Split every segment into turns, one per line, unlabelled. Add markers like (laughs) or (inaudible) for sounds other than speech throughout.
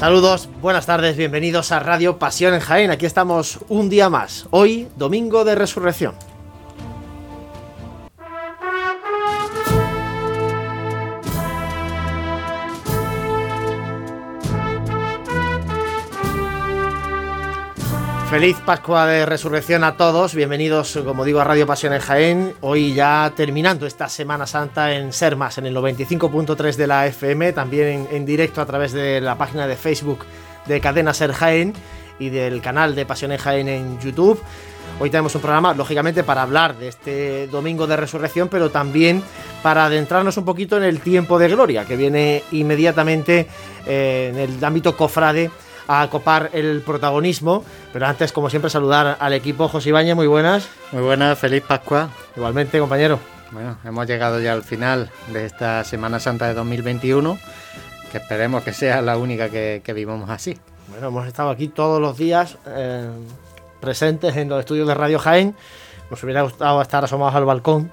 Saludos, buenas tardes, bienvenidos a Radio Pasión en Jaén. Aquí estamos un día más, hoy domingo de resurrección. Feliz Pascua de Resurrección a todos, bienvenidos como digo a Radio Pasión en Jaén, hoy ya terminando esta Semana Santa en Sermas, en el 95.3 de la FM, también en, directo a través de la página de Facebook de Cadena Ser Jaén y del canal de Pasión en Jaén en YouTube. Hoy tenemos un programa, lógicamente, para hablar de este domingo de resurrección, pero también para adentrarnos un poquito en el tiempo de gloria, que viene inmediatamente eh, en el ámbito cofrade a copar el protagonismo. Pero antes, como siempre, saludar al equipo. José Ibañez, muy buenas.
Muy buenas, feliz Pascua.
Igualmente, compañero.
Bueno, hemos llegado ya al final de esta Semana Santa de 2021, que esperemos que sea la única que, vivamos así.
Bueno, hemos estado aquí todos los días eh, presentes en los estudios de Radio Jaén. Nos hubiera gustado estar asomados al balcón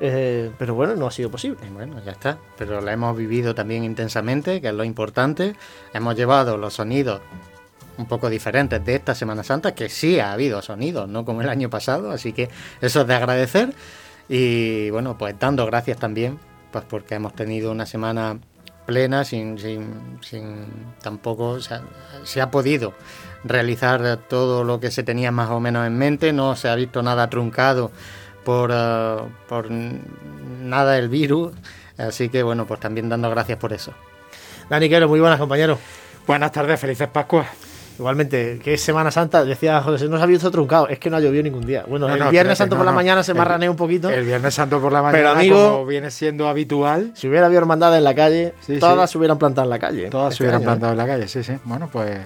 eh, pero bueno, no ha sido posible.
Bueno, ya está. Pero la hemos vivido también intensamente, que es lo importante. Hemos llevado los sonidos un poco diferentes de esta Semana Santa, que sí ha habido sonidos, no como el año pasado, así que eso es de agradecer. Y bueno, pues dando gracias también, pues porque hemos tenido una semana plena, sin, sin, sin tampoco se ha podido realizar todo lo que se tenía más o menos en mente, no se ha visto nada truncado por, eh, por nada el virus. Así que bueno, pues también dando gracias por eso.
Dani Quero, muy buenas compañeros.
Buenas tardes, felices Pascuas.
Igualmente, que es Semana Santa, decía José, no se ha visto truncado, es que no ha llovido ningún día. Bueno, el Viernes Santo por la mañana se marranea un poquito.
El Viernes Santo por la mañana, pero amigo, como viene siendo habitual.
Si hubiera habido hermandad en la calle, todas se hubieran plantado en la calle.
Todas se hubieran plantado ¿eh? en la calle, sí, sí. Bueno, pues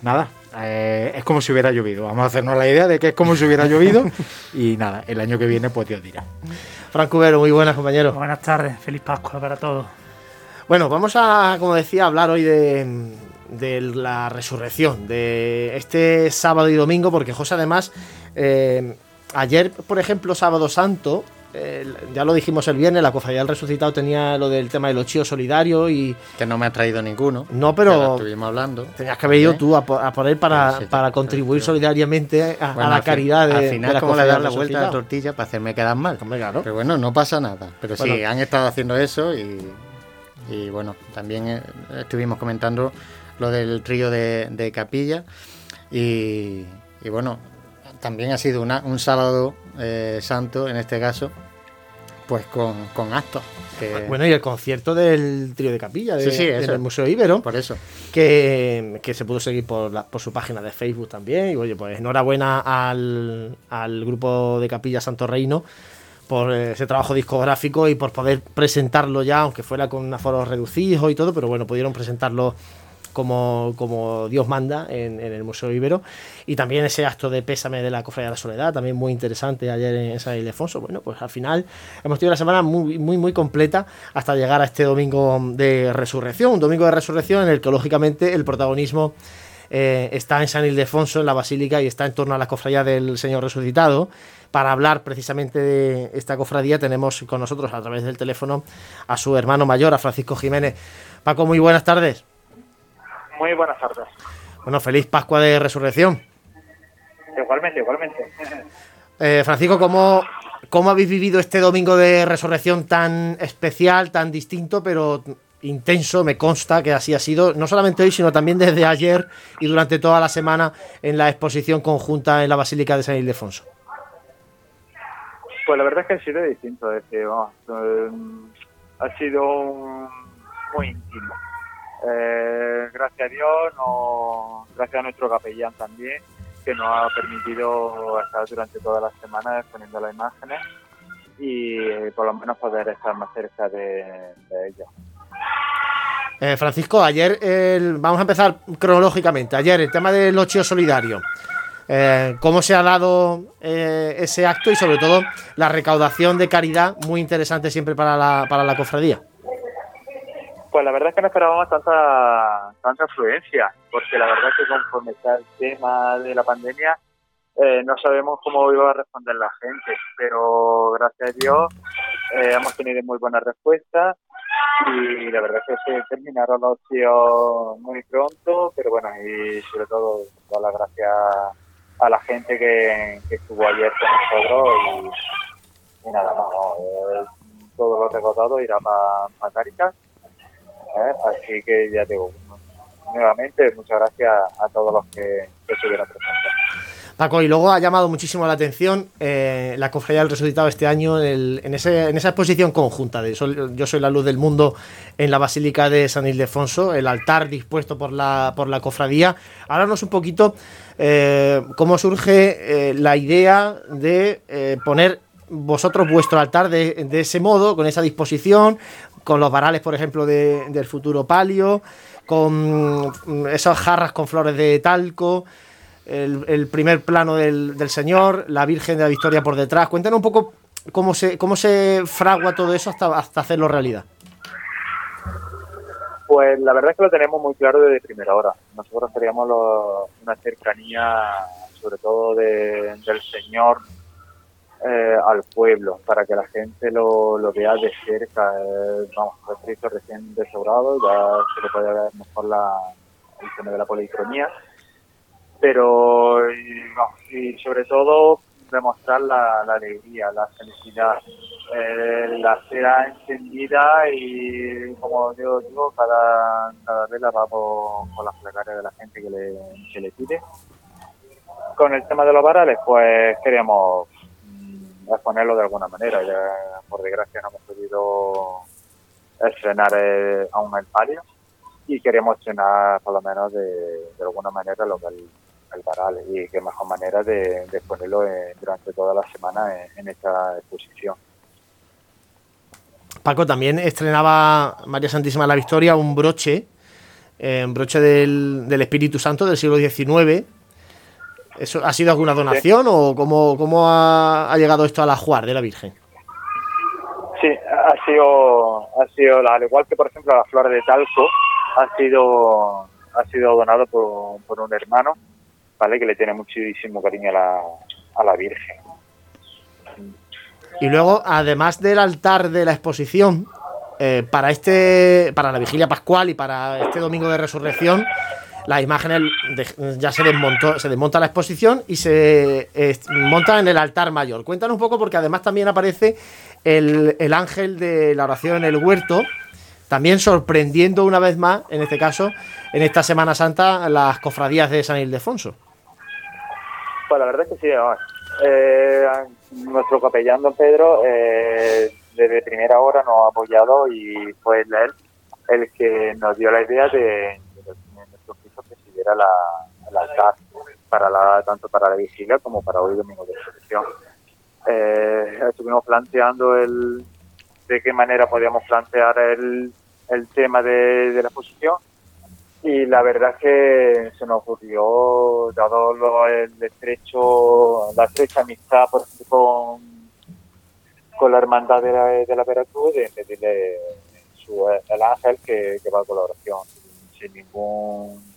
nada, eh, es como si hubiera llovido. Vamos a hacernos la idea de que es como si hubiera llovido (laughs) y nada, el año que viene pues Dios dirá.
Franco Vero, muy buenas compañeros.
Buenas tardes, feliz Pascua para todos.
Bueno, vamos a, como decía, hablar hoy de, la resurrección, de este sábado y domingo, porque José además, eh, ayer, por ejemplo, sábado santo, ya lo dijimos el viernes, la cofradía del resucitado tenía lo del tema del ochío solidario y...
Que no me ha traído ninguno.
No, pero...
Estuvimos hablando.
Tenías que haber ido tú a, poner para, para contribuir solidariamente a, la caridad de
Al final, como le das la vuelta a la tortilla para hacerme quedar mal.
claro.
Pero bueno, no pasa nada. Pero sí, han estado haciendo eso y, bueno, también eh, estuvimos comentando lo del trío de, Capilla y, bueno, también ha sido una, un sábado eh, santo en este caso pues con, con actos.
Bueno, y el concierto del trío de capilla de, del Museo Ibero.
Por eso.
Que, se pudo seguir por, la, por su página de Facebook también. Y oye, pues enhorabuena al, al grupo de Capilla Santo Reino por ese trabajo discográfico y por poder presentarlo ya, aunque fuera con aforos reducidos y todo, pero bueno, pudieron presentarlo como, como Dios manda en, el Museo Ibero. Y también ese acto de pésame de la Cofradía de la Soledad, también muy interesante ayer en San Ildefonso. Bueno, pues al final hemos tenido una semana muy, muy, muy completa hasta llegar a este domingo de resurrección, un domingo de resurrección en el que lógicamente el protagonismo eh, está en San Ildefonso, en la Basílica, y está en torno a la cofradía del Señor Resucitado. Para hablar precisamente de esta cofradía tenemos con nosotros a través del teléfono a su hermano mayor, a Francisco Jiménez. Paco, muy buenas tardes.
Muy buenas tardes.
Bueno, feliz Pascua de Resurrección.
Igualmente, igualmente.
Eh, Francisco, ¿cómo, ¿cómo habéis vivido este domingo de resurrección tan especial, tan distinto, pero intenso? Me consta que así ha sido, no solamente hoy, sino también desde ayer y durante toda la semana en la exposición conjunta en la Basílica de San Ildefonso.
Pues la verdad es que ha sido distinto, es que, vamos, eh, ha sido muy íntimo. Eh, gracias a Dios, gracias a nuestro capellán también, que nos ha permitido estar durante toda la semana exponiendo las imágenes y eh, por lo menos poder estar más cerca de, ellos.
Eh, Francisco, ayer vamos a empezar cronológicamente. Ayer el tema del ochio solidario. ¿Cómo se ha dado ese acto y sobre todo la recaudación de caridad muy interesante siempre para la, para la cofradía?
Pues la verdad es que no esperábamos tanta, tanta afluencia, porque la verdad es que conforme está el tema de la pandemia, eh, no sabemos cómo iba a responder la gente, pero gracias a Dios eh, hemos tenido muy buena respuesta y la verdad es que se terminaron los tíos muy pronto, pero bueno, y sobre todo dar las gracias a la gente que, estuvo ayer con nosotros y, nada más, ¿no? Eh, todo lo recordado irá para Caritas, así que ya digo, nuevamente muchas gracias a todos los que, que estuvieron presentes.
Paco, y luego ha llamado muchísimo la atención eh, la cofradía del resucitado este año en, ese- en esa exposición conjunta de Yo soy la luz del mundo en la Basílica de San Ildefonso, el altar dispuesto por la, por la cofradía. Háblanos un poquito eh, cómo surge eh, la idea de poner vosotros vuestro altar de ese modo, con esa disposición, con los varales, por ejemplo, de- del futuro palio, con esas jarras con flores de talco el, primer plano del, Señor, la Virgen de la Victoria por detrás. Cuéntanos un poco cómo se, cómo se fragua todo eso hasta, hasta hacerlo realidad.
Pues la verdad es que lo tenemos muy claro desde primera hora. Nosotros queríamos una cercanía, sobre todo de- del Señor eh, al pueblo, para que la gente lo, lo vea de cerca. Eh, vamos, el Cristo recién restaurado, ya se le puede ver mejor la, el tema de la policromía. Pero, y, no, y sobre todo, demostrar la, la alegría, la felicidad, eh, la cera encendida y como yo digo, cada, cada vez la vamos con las plegarias de la gente que le, que le pide. Con el tema de los varales, pues queríamos exponerlo de alguna manera. Ya, por desgracia no hemos podido estrenar eh, aún el palio y queríamos estrenar por lo menos de, de alguna manera lo que el, el varal y qué mejor manera de, de ponerlo eh, durante toda la semana en, en esta exposición.
Paco también estrenaba María Santísima de la Victoria un broche, eh, un broche del, del Espíritu Santo del siglo XIX. ¿Eso ha sido alguna donación o cómo, cómo ha, ha llegado esto al ajuar de la Virgen?
Sí, ha sido, ha sido, al igual que por ejemplo la flor de talco, ha sido, ha sido donado por, por un hermano, vale, que le tiene muchísimo cariño a la, a la Virgen.
Y luego, además del altar de la exposición, eh, para este, para la vigilia pascual y para este domingo de resurrección, las imágenes ya se desmontó, se desmonta la exposición y se eh, monta en el altar mayor. Cuéntanos un poco, porque además también aparece el, el ángel de la oración en el huerto, también sorprendiendo una vez más, en este caso, en esta Semana Santa, las cofradías de San Ildefonso.
Pues la verdad es que sí, vamos. Eh, nuestro capellán don Pedro eh, desde primera hora nos ha apoyado y fue él el que nos dio la idea de, Presidiera la, altar para la, tanto para la vigilia como para hoy domingo de resurrección. Eh, estuvimos planteando el de qué manera podíamos plantear el, el tema de, la exposición y la verdad es que se nos ocurrió, dado lo- el estrecho, la estrecha amistad por ejemplo, con, la hermandad de la, de la Veracruz, de pedirle su, el ángel que, va a colaboración, sin ningún ah,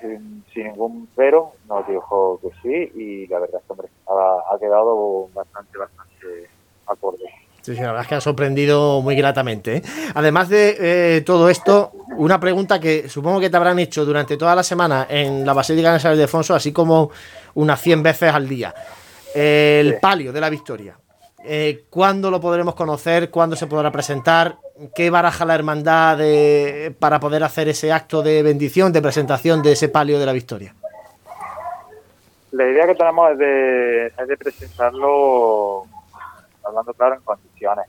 sin, sin ningún pero, nos dijo que sí y la verdad es que hombre, ha, ha quedado bastante, bastante acorde.
Sí, sí, la verdad es que ha sorprendido muy gratamente. ¿eh? Además de eh, todo esto, una pregunta que supongo que te habrán hecho durante toda la semana en la Basílica de San Ildefonso, así como unas 100 veces al día. El
Sí.
palio de la Victoria. Eh, ¿Cuándo lo podremos conocer? ¿Cuándo se podrá presentar? ¿Qué baraja la hermandad de- para poder hacer ese acto de bendición, de presentación de ese palio de la Victoria?
La idea que tenemos es de, es de presentarlo, hablando claro, en condiciones.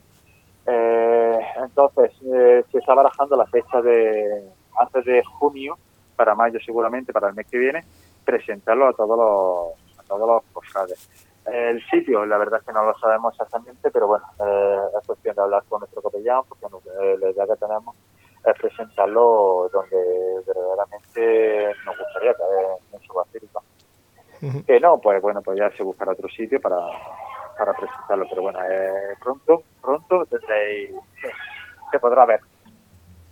Eh, entonces, eh, se está barajando la fecha de antes de junio, para mayo seguramente, para el mes que viene, presentarlo a todos los, a todos los cofrades. El sitio, la verdad es que no lo sabemos exactamente, pero bueno, eh, es cuestión de hablar con nuestro capellán, porque eh, la idea que tenemos es presentarlo donde verdaderamente nos gustaría que en su basílica. Que no, pues bueno, pues ya se buscará otro sitio para, para presentarlo, pero bueno, eh, pronto, pronto tendréis, se podrá ver.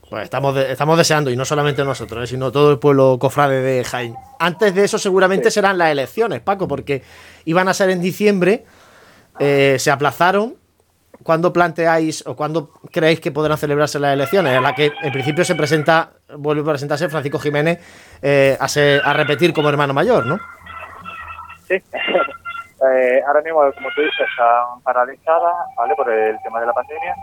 Pues estamos, de- estamos deseando, y no solamente nosotros, eh, sino todo el pueblo cofrade de Jaén. Antes de eso, seguramente
Sí.
serán las elecciones, Paco, porque iban a ser en diciembre, eh, se aplazaron ¿cuándo planteáis o cuándo creéis que podrán celebrarse las elecciones? En la que en principio se presenta, vuelve a presentarse Francisco Jiménez eh, a, a repetir como hermano mayor, ¿no?
Sí. (laughs) eh, ahora mismo, como tú dices, están paralizadas, ¿vale? Por el tema de la pandemia.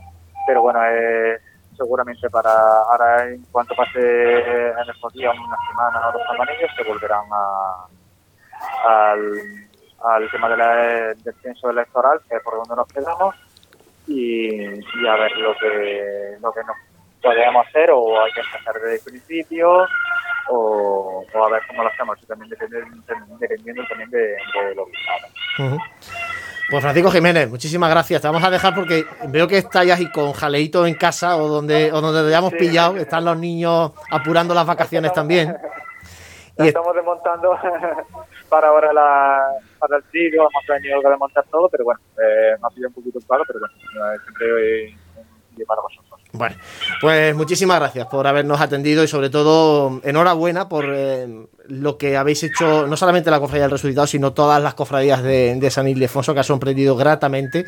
Pero bueno, eh, seguramente para ahora, en cuanto pase en estos días, una semana o dos semanas, se volverán a, al, al tema del censo electoral, que es por donde nos quedamos y, a ver lo que, lo que nos podemos hacer o hay que empezar desde el principio o, a ver cómo lo hacemos, también dependiendo, también de, lo que
Pues Francisco Jiménez, muchísimas gracias. Te vamos a dejar porque veo que estáis ahí con jaleito en casa o donde, o donde te hayamos pillado. Están los niños apurando las vacaciones también. (laughs)
y estamos desmontando (laughs) para ahora la, para el tiro, hemos tenido que desmontar todo, pero bueno, eh, me ha pillado un poquito claro, pero bueno, siempre un para vosotros.
Bueno, pues muchísimas gracias por habernos atendido y sobre todo enhorabuena por eh, lo que habéis hecho, no solamente la Cofradía del Resucitado, sino todas las cofradías de, San Ildefonso que ha sorprendido gratamente.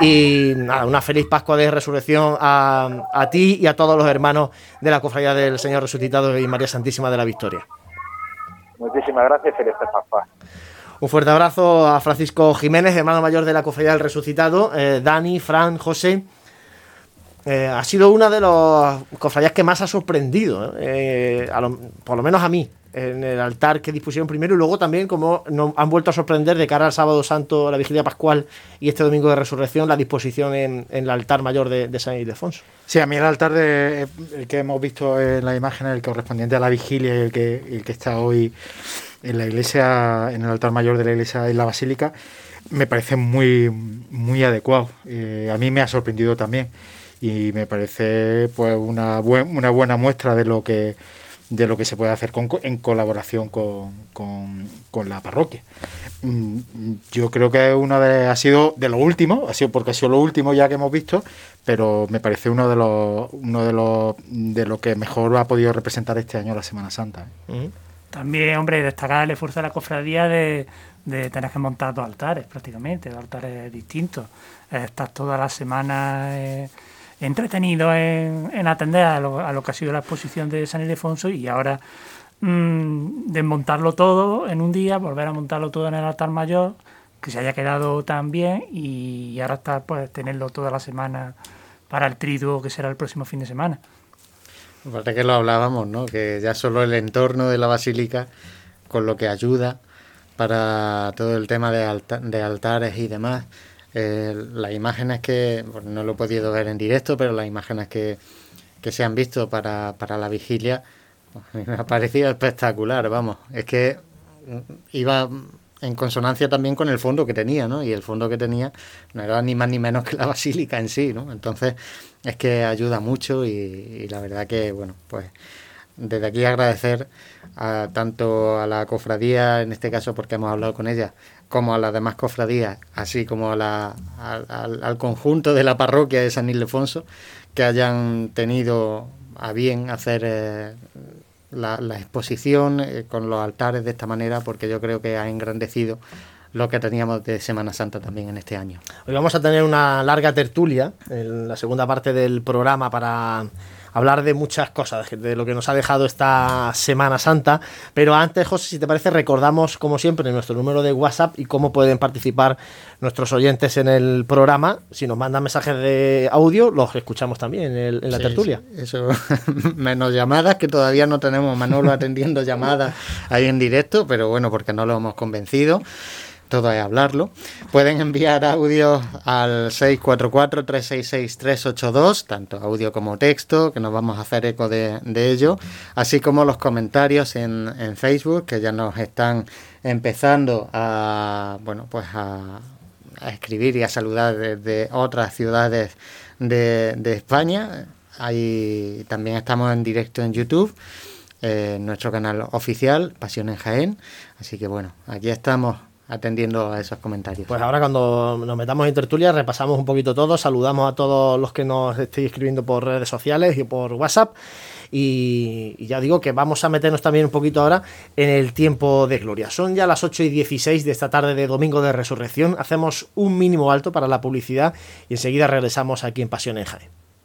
Y nada, una feliz Pascua de Resurrección a, a ti y a todos los hermanos de la Cofradía del Señor Resucitado y María Santísima de la Victoria.
Muchísimas gracias feliz Pascua.
Un fuerte abrazo a Francisco Jiménez, hermano mayor de la Cofradía del Resucitado, eh, Dani, Fran, José. Eh, ha sido una de las cofradías que más ha sorprendido, eh, por lo menos a mí, en el altar que dispusieron primero y luego también como nos han vuelto a sorprender de cara al sábado santo, la vigilia pascual y este domingo de resurrección, la disposición en, el altar mayor de, San Ildefonso.
Sí, a mí el altar de, el que hemos visto en la imagen, el correspondiente a la vigilia y el que, el que está hoy en la iglesia, en el altar mayor de la iglesia y la basílica, me parece muy, muy adecuado. Eh, a mí me ha sorprendido también y me parece pues una, una buena muestra de lo que de lo que se puede hacer con, en colaboración con, con, la parroquia. Mm, yo creo que uno de, ha sido de lo último, ha sido porque ha sido lo último ya que hemos visto, pero me parece uno de los uno de los de lo que mejor ha podido representar este año la Semana Santa.
¿eh? También, hombre, destacar el esfuerzo de la cofradía de, tener que montar dos altares prácticamente, dos altares distintos. Estar toda la semana eh, entretenido en, atender a lo, que ha sido la exposición de San Ildefonso y ahora mm, desmontarlo todo en un día, volver a montarlo todo en el altar mayor, que se haya quedado tan bien y ahora estar, pues, tenerlo toda la semana para el triduo que será el próximo fin de semana.
Aparte que lo hablábamos, ¿no? Que ya solo el entorno de la basílica, con lo que ayuda para todo el tema de, de altares y demás, eh, las imágenes que, no lo he podido ver en directo, pero las imágenes que, que se han visto para, para la vigilia, pues, me ha parecido espectacular, vamos. Es que iba en consonancia también con el fondo que tenía, ¿no? Y el fondo que tenía no era ni más ni menos que la basílica en sí, ¿no? Entonces, es que ayuda mucho y, la verdad que, bueno, pues desde aquí agradecer a, tanto a la cofradía, en este caso porque hemos hablado con ella, como a las demás cofradías, así como a la, al, conjunto de la parroquia de San Ildefonso, que hayan tenido a bien hacer eh, la, exposición eh, con los altares de esta manera, porque yo creo que ha engrandecido lo que teníamos de Semana Santa también en este año.
Hoy vamos a tener una larga tertulia en la segunda parte del programa para hablar de muchas cosas, de lo que nos ha dejado esta Semana Santa. Pero antes, José, si te parece, recordamos, como siempre, nuestro número de WhatsApp y cómo pueden participar nuestros oyentes en el programa. Si nos mandan mensajes de audio, los escuchamos también en, la tertulia.
eso, (laughs) menos llamadas, que todavía no tenemos Manolo atendiendo llamadas ahí en directo, pero bueno, porque no lo hemos convencido todo es hablarlo. Pueden enviar audio al 644-366-382, tanto audio como texto, que nos vamos a hacer eco de, ello, así como los comentarios en, Facebook, que ya nos están empezando a, bueno, pues a, escribir y a saludar desde otras ciudades de, España. Ahí también estamos en directo en YouTube. en nuestro canal oficial, Pasión en Jaén. Así que bueno, aquí estamos atendiendo a esos comentarios.
Pues ahora cuando nos metamos en tertulia repasamos un poquito todo, saludamos a todos los que nos estéis escribiendo por redes sociales y por WhatsApp y, ya digo que vamos a meternos también un poquito ahora en el tiempo de gloria. Son ya las 8 y 16 de esta tarde de Domingo de Resurrección, hacemos un mínimo alto para la publicidad y enseguida regresamos aquí en Pasión en Jaén.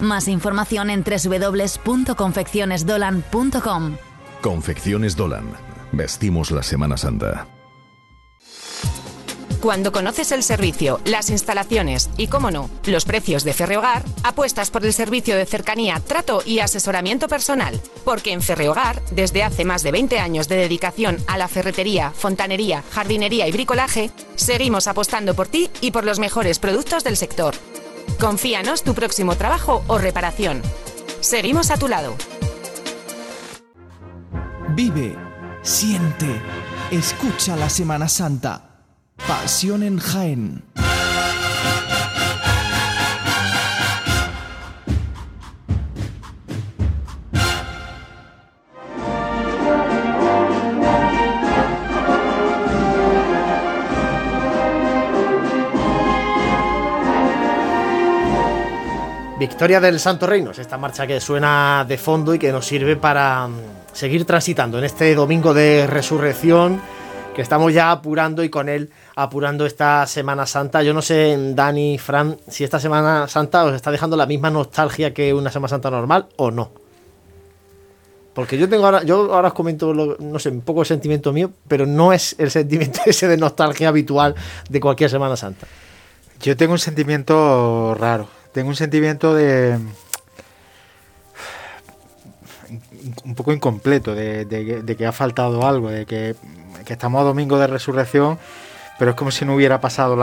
Más información en www.confeccionesdolan.com.
Confecciones Dolan. Vestimos la Semana Santa.
Cuando conoces el servicio, las instalaciones y, cómo no, los precios de Ferrehogar, apuestas por el servicio de cercanía, trato y asesoramiento personal. Porque en Ferrehogar, desde hace más de 20 años de dedicación a la ferretería, fontanería, jardinería y bricolaje, seguimos apostando por ti y por los mejores productos del sector. Confíanos tu próximo trabajo o reparación. Seguimos a tu lado.
Vive, siente, escucha la Semana Santa. Pasión en Jaén.
Victoria del Santo Reino, es esta marcha que suena de fondo y que nos sirve para mm, seguir transitando en este domingo de resurrección que estamos ya apurando y con él apurando esta Semana Santa. Yo no sé, Dani, Fran, si esta Semana Santa os está dejando la misma nostalgia que una Semana Santa normal o no. Porque yo tengo ahora, yo ahora os comento, no sé, un poco el sentimiento mío, pero no es el sentimiento (laughs) ese de nostalgia habitual de cualquier Semana Santa.
Yo tengo un sentimiento raro. Tengo un sentimiento de. un poco incompleto, de, que ha faltado algo, de que, estamos a domingo de resurrección, pero es como si no hubiera pasado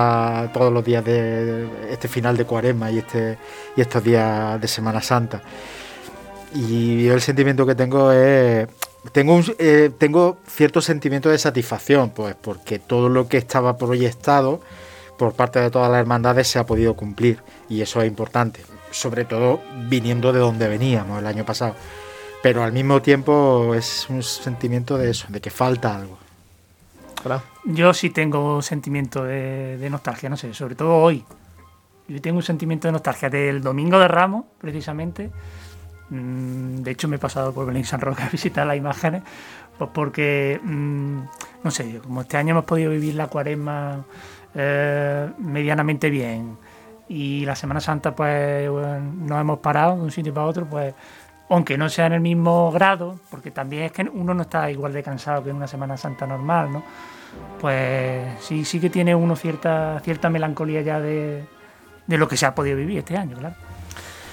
todos los días de, de este final de cuaresma y, este, y estos días de Semana Santa. Y yo el sentimiento que tengo es. Tengo, un, eh, tengo cierto sentimiento de satisfacción, pues porque todo lo que estaba proyectado por parte de todas las hermandades se ha podido cumplir y eso es importante, sobre todo viniendo de donde veníamos el año pasado. Pero al mismo tiempo es un sentimiento de eso, de que falta algo.
Yo sí tengo un sentimiento de, de nostalgia, no sé, sobre todo hoy. Yo tengo un sentimiento de nostalgia del domingo de Ramos, precisamente. Mm, De hecho, me he pasado por Belén San Roque a visitar las imágenes, pues porque, mm, no sé, como este año hemos podido vivir la cuaresma eh, medianamente bien y la Semana Santa, pues bueno, no hemos parado de un sitio para otro, pues aunque no sea en el mismo grado, porque también es que uno no está igual de cansado que en una Semana Santa normal, ¿no? Pues sí, sí que tiene uno cierta, cierta melancolía ya de, de lo que se ha podido vivir este año, claro.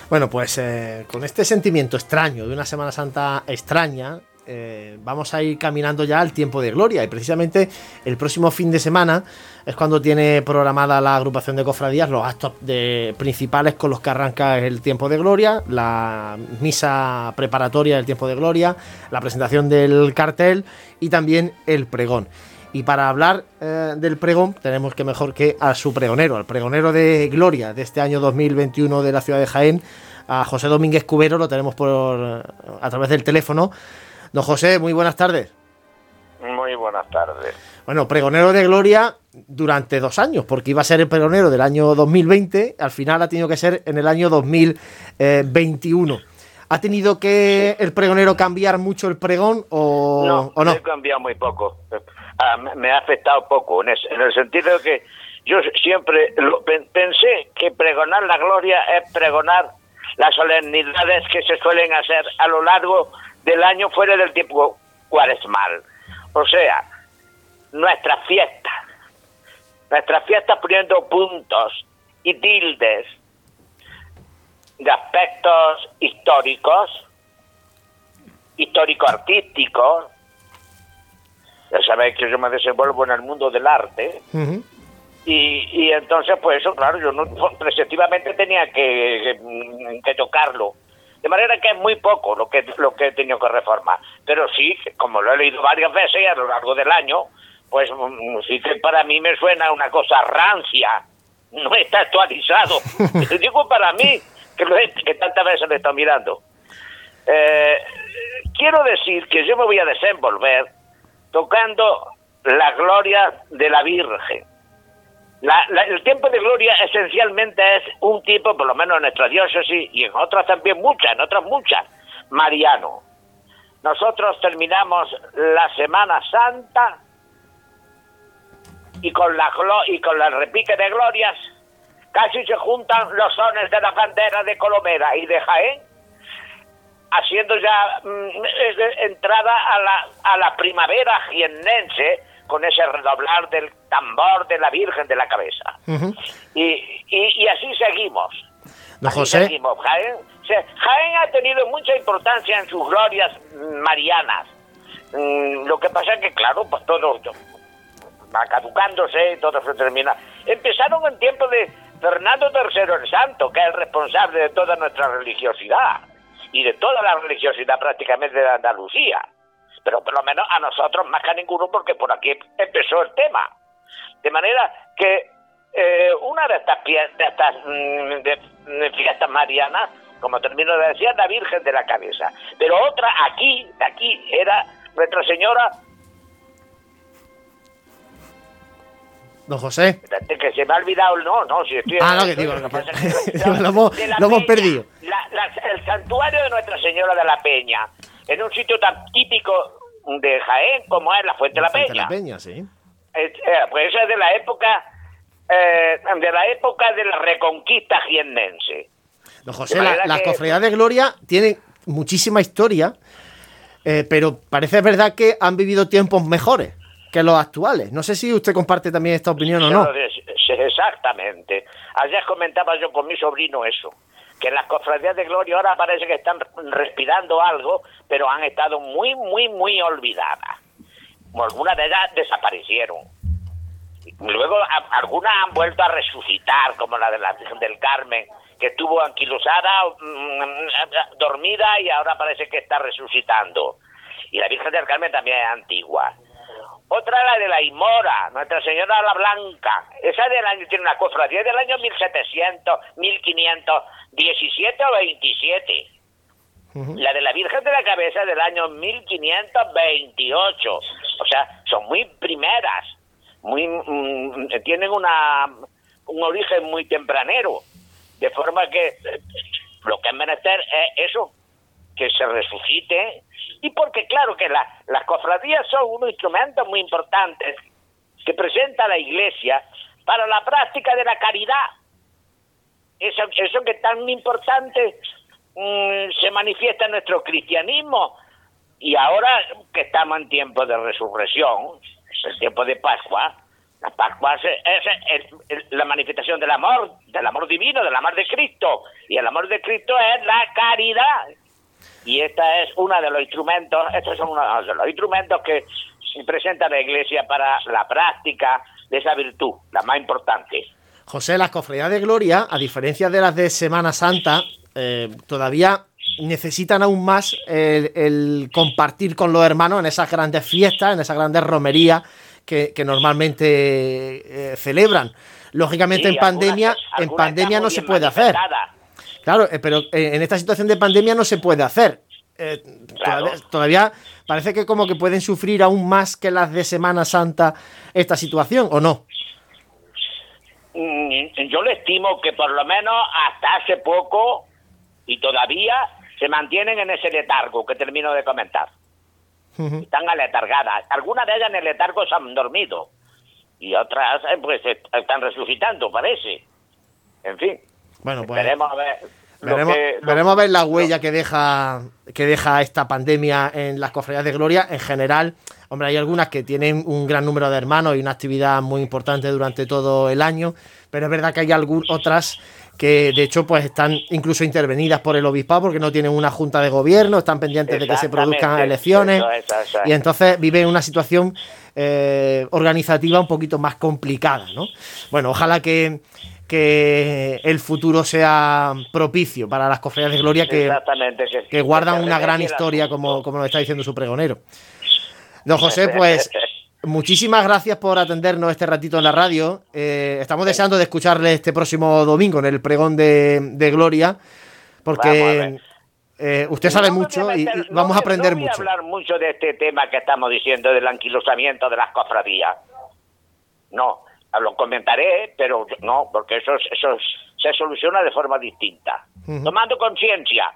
Bueno, pues eh, con este sentimiento extraño de una Semana Santa extraña, eh, vamos a ir caminando ya al tiempo de gloria. Y precisamente el próximo fin de semana es cuando tiene programada la agrupación de cofradías los actos de- principales con los que arranca el tiempo de gloria, la misa preparatoria del tiempo de gloria, la presentación del cartel y también el pregón. Y para hablar eh, del pregón, tenemos que mejor que a su pregonero, al pregonero de Gloria de este año 2021 de la ciudad de Jaén, a José Domínguez Cubero, lo tenemos por a través del teléfono. Don José, muy buenas tardes.
Muy buenas tardes.
Bueno, pregonero de Gloria durante dos años, porque iba a ser el pregonero del año 2020, al final ha tenido que ser en el año 2021. ¿Ha tenido que el pregonero cambiar mucho el pregón o
no?
¿o no?
he cambiado muy poco. Ah, me ha afectado poco, en, el sentido de que yo siempre lo- pen- pensé que pregonar la gloria es pregonar las solemnidades que se suelen hacer a lo largo del año fuera del tiempo cuaresmal. O sea, nuestras fiestas. Nuestras fiestas poniendo puntos y tildes de aspectos históricos, histórico-artísticos. Ya sabéis que yo me desenvuelvo en el mundo del arte. Y, y entonces, pues eso, claro, yo no, preceptivamente tenía que, que, que tocarlo. De manera que es muy poco lo que, lo que he tenido que reformar. Pero sí, como lo he leído varias veces a lo largo del año, pues mm, sí que para mí me suena una cosa rancia. No está actualizado. (laughs) Digo para mí, que, lo he- que tantas veces lo he estado mirando. Eh, quiero decir que yo me voy a desenvolver tocando la gloria de la Virgen. La- la- el tiempo de gloria esencialmente es un tipo, por lo menos en nuestra diócesis y en otras también muchas, en otras muchas, mariano. Nosotros terminamos la Semana Santa y con la y con la repique de glorias casi se juntan los sones de la bandera de Colomera y de Jaén haciendo ya mm, entrada a la, a la primavera jiennense con ese redoblar del tambor de la Virgen de la Cabeza. Y, y, y así seguimos.
Don
Así
José,
seguimos. Jaén, ha tenido mucha importancia en sus glorias mm, marianas. Mm, lo que pasa es que, claro, pues todo va caducándose y todo se termina. Empezaron en tiempo de Fernando III el Santo, que es el responsable de toda nuestra religiosidad y de toda la religiosidad prácticamente de Andalucía. Pero por lo menos a nosotros más que a ninguno, porque por aquí empezó el tema. De manera que eh, una de estas, pie- de estas mm, de- de fiestas marianas, como termino de decir, es la Virgen de la Cabeza. Pero otra aquí, aquí, era Nuestra Señora,
don José.
que se me ha olvidado, no, no, si estoy...
Ah, no, que digo,
lo
que- (laughs) lo hemos- lo hemos perdido.
la- la- el santuario de Nuestra Señora de la Peña, en un sitio tan típico de Jaén como es la Fuente de la
Fuente de
Peña.
la Peña, sí.
Eh, pues esa es de la época eh, de la época de la reconquista jiennense.
Don José, la, la
que-
cofradía de Gloria tiene muchísima historia, eh, pero parece verdad que han vivido tiempos mejores que los actuales. No sé si usted comparte también esta opinión o no.
Exactamente. Ayer comentaba yo con mi sobrino eso, que las cofradías de Gloria ahora parece que están respirando algo, pero han estado muy, muy, muy olvidadas. Algunas de ellas desaparecieron. Luego algunas han vuelto a resucitar, como la de la Virgen del Carmen, que estuvo anquilosada, mm, dormida y ahora parece que está resucitando. Y la Virgen del Carmen también es antigua. Otra la de la Imora, Nuestra Señora la Blanca. Esa del año tiene una cofradía del año 1700, 1517 o 27. La de la Virgen de la Cabeza del año 1528. O sea, son muy primeras. Muy, mm, tienen una, un origen muy tempranero. De forma que eh, lo que es menester es eso, que se resucite. Y porque claro que la- las cofradías son unos instrumentos muy importantes que presenta la Iglesia para la práctica de la caridad. Eso, eso que tan importante mm, se manifiesta en nuestro cristianismo. Y ahora que estamos en tiempo de resurrección, el tiempo de Pascua, la Pascua es, es la manifestación del amor, del amor divino, del amor de Cristo. Y el amor de Cristo es la caridad. Y esta es una de los instrumentos, estos son uno de los instrumentos que presenta la Iglesia para la práctica de esa virtud, la más importante.
José, las cofradías de Gloria, a diferencia de las de Semana Santa, eh, todavía necesitan aún más el, el compartir con los hermanos en esas grandes fiestas, en esas grandes romerías que, que normalmente eh, celebran. Lógicamente
Sí,
en pandemia,
algunas-
en
algunas
pandemia no se puede hacer. Claro, eh, pero eh, en esta situación de pandemia no se puede hacer. Eh,
Claro.
todavía, todavía parece que como que pueden sufrir aún más que las de Semana Santa esta situación, ¿o no?
Mm, yo le estimo que por lo menos hasta hace poco y todavía se mantienen en ese letargo que termino de comentar. Están aletargadas. Algunas de ellas en el letargo se han dormido y otras pues est- están resucitando, parece. En fin,
Bueno, pues
veremos a ver.
veremos,
que-
veremos a ver la huella que deja que deja esta pandemia en las cofradías de gloria. En general, hombre, hay algunas que tienen un gran número de hermanos y una actividad muy importante durante todo el año, pero es verdad que hay algún, otras que de hecho pues están incluso intervenidas por el obispado porque no tienen una junta de gobierno, están pendientes de que se produzcan elecciones
eso eso
y entonces viven una situación eh, organizativa un poquito más complicada, ¿no? Bueno, ojalá que, que el futuro sea propicio para las cofradías de gloria que,
que,
que guardan una gran historia, como, como nos está diciendo su pregonero. Don José, (laughs) pues muchísimas gracias por atendernos este ratito en la radio. Eh, estamos deseando de escucharle este próximo domingo en el pregón de, de Gloria, porque eh, usted sabe
No
mucho y,
meter-
y
no
vamos a aprender
no voy
mucho.
a hablar mucho de este tema que estamos diciendo del anquilosamiento de las cofradías. No, lo comentaré, pero no, porque eso, es- eso es- se soluciona de forma distinta. Tomando conciencia.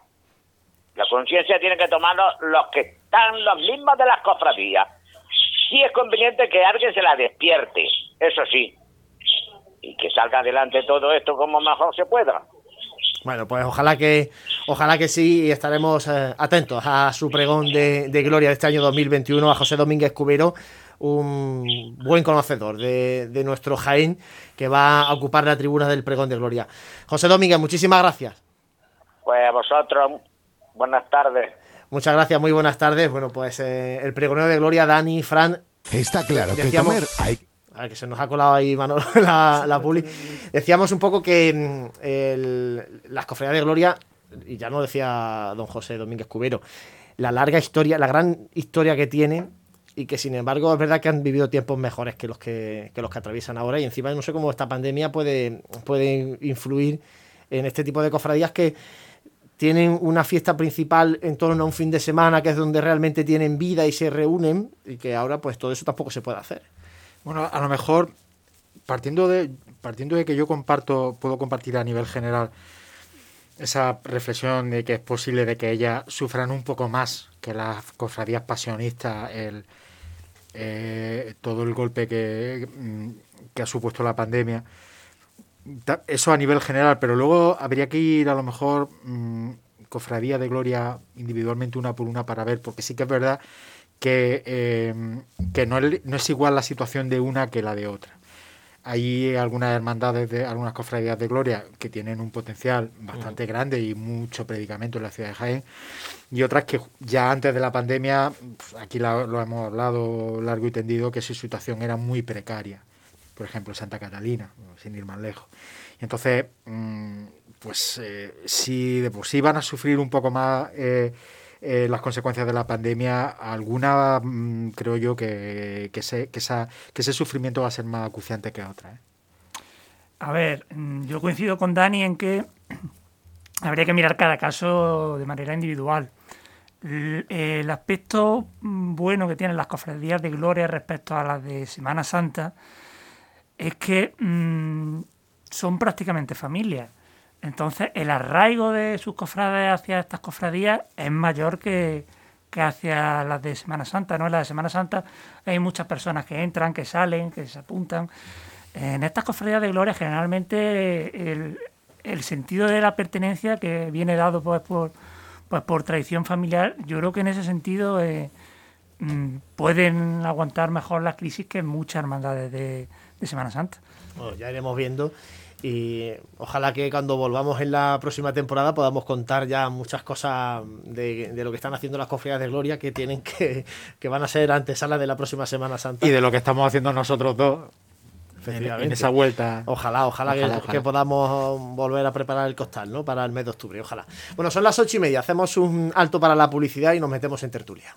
La conciencia tiene que tomarlo los que están los mismos de las cofradías. Sí es conveniente que alguien se la despierte, eso sí. Y que salga adelante todo esto como mejor se pueda.
Bueno, pues ojalá que ojalá que sí y estaremos eh, atentos a su pregón de, de gloria de este año 2021 a José Domínguez Cubero, un buen conocedor de, de nuestro Jaén que va a ocupar la tribuna del pregón de gloria. José Domínguez, muchísimas gracias.
Pues a vosotros, buenas tardes.
Muchas gracias, muy buenas tardes. Bueno, pues eh, el pregonero de gloria, Dani, Fran.
Está claro que comer hay
A ver, que se nos ha colado ahí Manolo, (laughs) la, la publi. Decíamos un poco que mm, el- las cofradías de gloria, y ya no decía don José Domínguez Cubero, la larga historia, la gran historia que tienen y que sin embargo es verdad que han vivido tiempos mejores que los que, que los que atraviesan ahora y encima no sé cómo esta pandemia puede, puede influir en este tipo de cofradías que tienen una fiesta principal en torno a un fin de semana que es donde realmente tienen vida y se reúnen y que ahora pues todo eso tampoco se puede hacer.
Bueno, a lo mejor partiendo de partiendo de que yo comparto puedo compartir a nivel general esa reflexión de que es posible de que ellas sufran un poco más que las cofradías pasionistas el eh, todo el golpe que, que ha supuesto la pandemia eso a nivel general pero luego habría que ir a lo mejor mm, cofradía de gloria individualmente una por una para ver porque sí que es verdad que, eh, que no, es- no es igual la situación de una que la de otra. Hay algunas hermandades, de algunas cofradías de gloria que tienen un potencial bastante grande y mucho predicamento en la ciudad de Jaén, y otras que ya antes de la pandemia, pues, aquí la- lo hemos hablado largo y tendido, que su situación era muy precaria. Por ejemplo, Santa Catalina, sin ir más lejos. Y entonces, mm, pues eh, si de por sí van a sufrir un poco más eh, eh, las consecuencias de la pandemia, alguna mm, creo yo que, que, ese, que, esa, que ese sufrimiento va a ser más acuciante que otra.
A ver, mm, yo coincido con Dani en que (clears throat) habría que mirar cada caso de manera individual. El aspecto bueno que tienen las cofradías de gloria respecto a las de Semana Santa es que mm, son prácticamente familias. Entonces, el arraigo de sus cofrades hacia estas cofradías es mayor que, que hacia las de Semana Santa. ¿no? En las de Semana Santa hay muchas personas que entran, que salen, que se apuntan. En estas cofradías de gloria, generalmente el, el sentido de la pertenencia que viene dado pues, por, pues, por tradición familiar, yo creo que en ese sentido eh, mm, pueden aguantar mejor las crisis que muchas hermandades de, de Semana Santa.
Bueno, ya iremos viendo y ojalá que cuando volvamos en la próxima temporada podamos contar ya muchas cosas de, de lo que están haciendo las cofradías de Gloria que tienen que, que van a ser antesala de la próxima Semana Santa.
Y de lo que estamos haciendo nosotros dos en,
Efectivamente.
en esa vuelta.
Ojalá, ojalá, que-
Ojalá,
que, podamos volver a preparar el costal, ¿no? Para el mes de octubre, ojalá. Bueno, son las ocho y media, hacemos un alto para la publicidad y nos metemos en tertulia.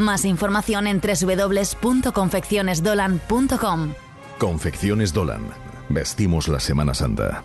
Más información en www.confeccionesdolan.com.
Confecciones Dolan. Vestimos la Semana Santa.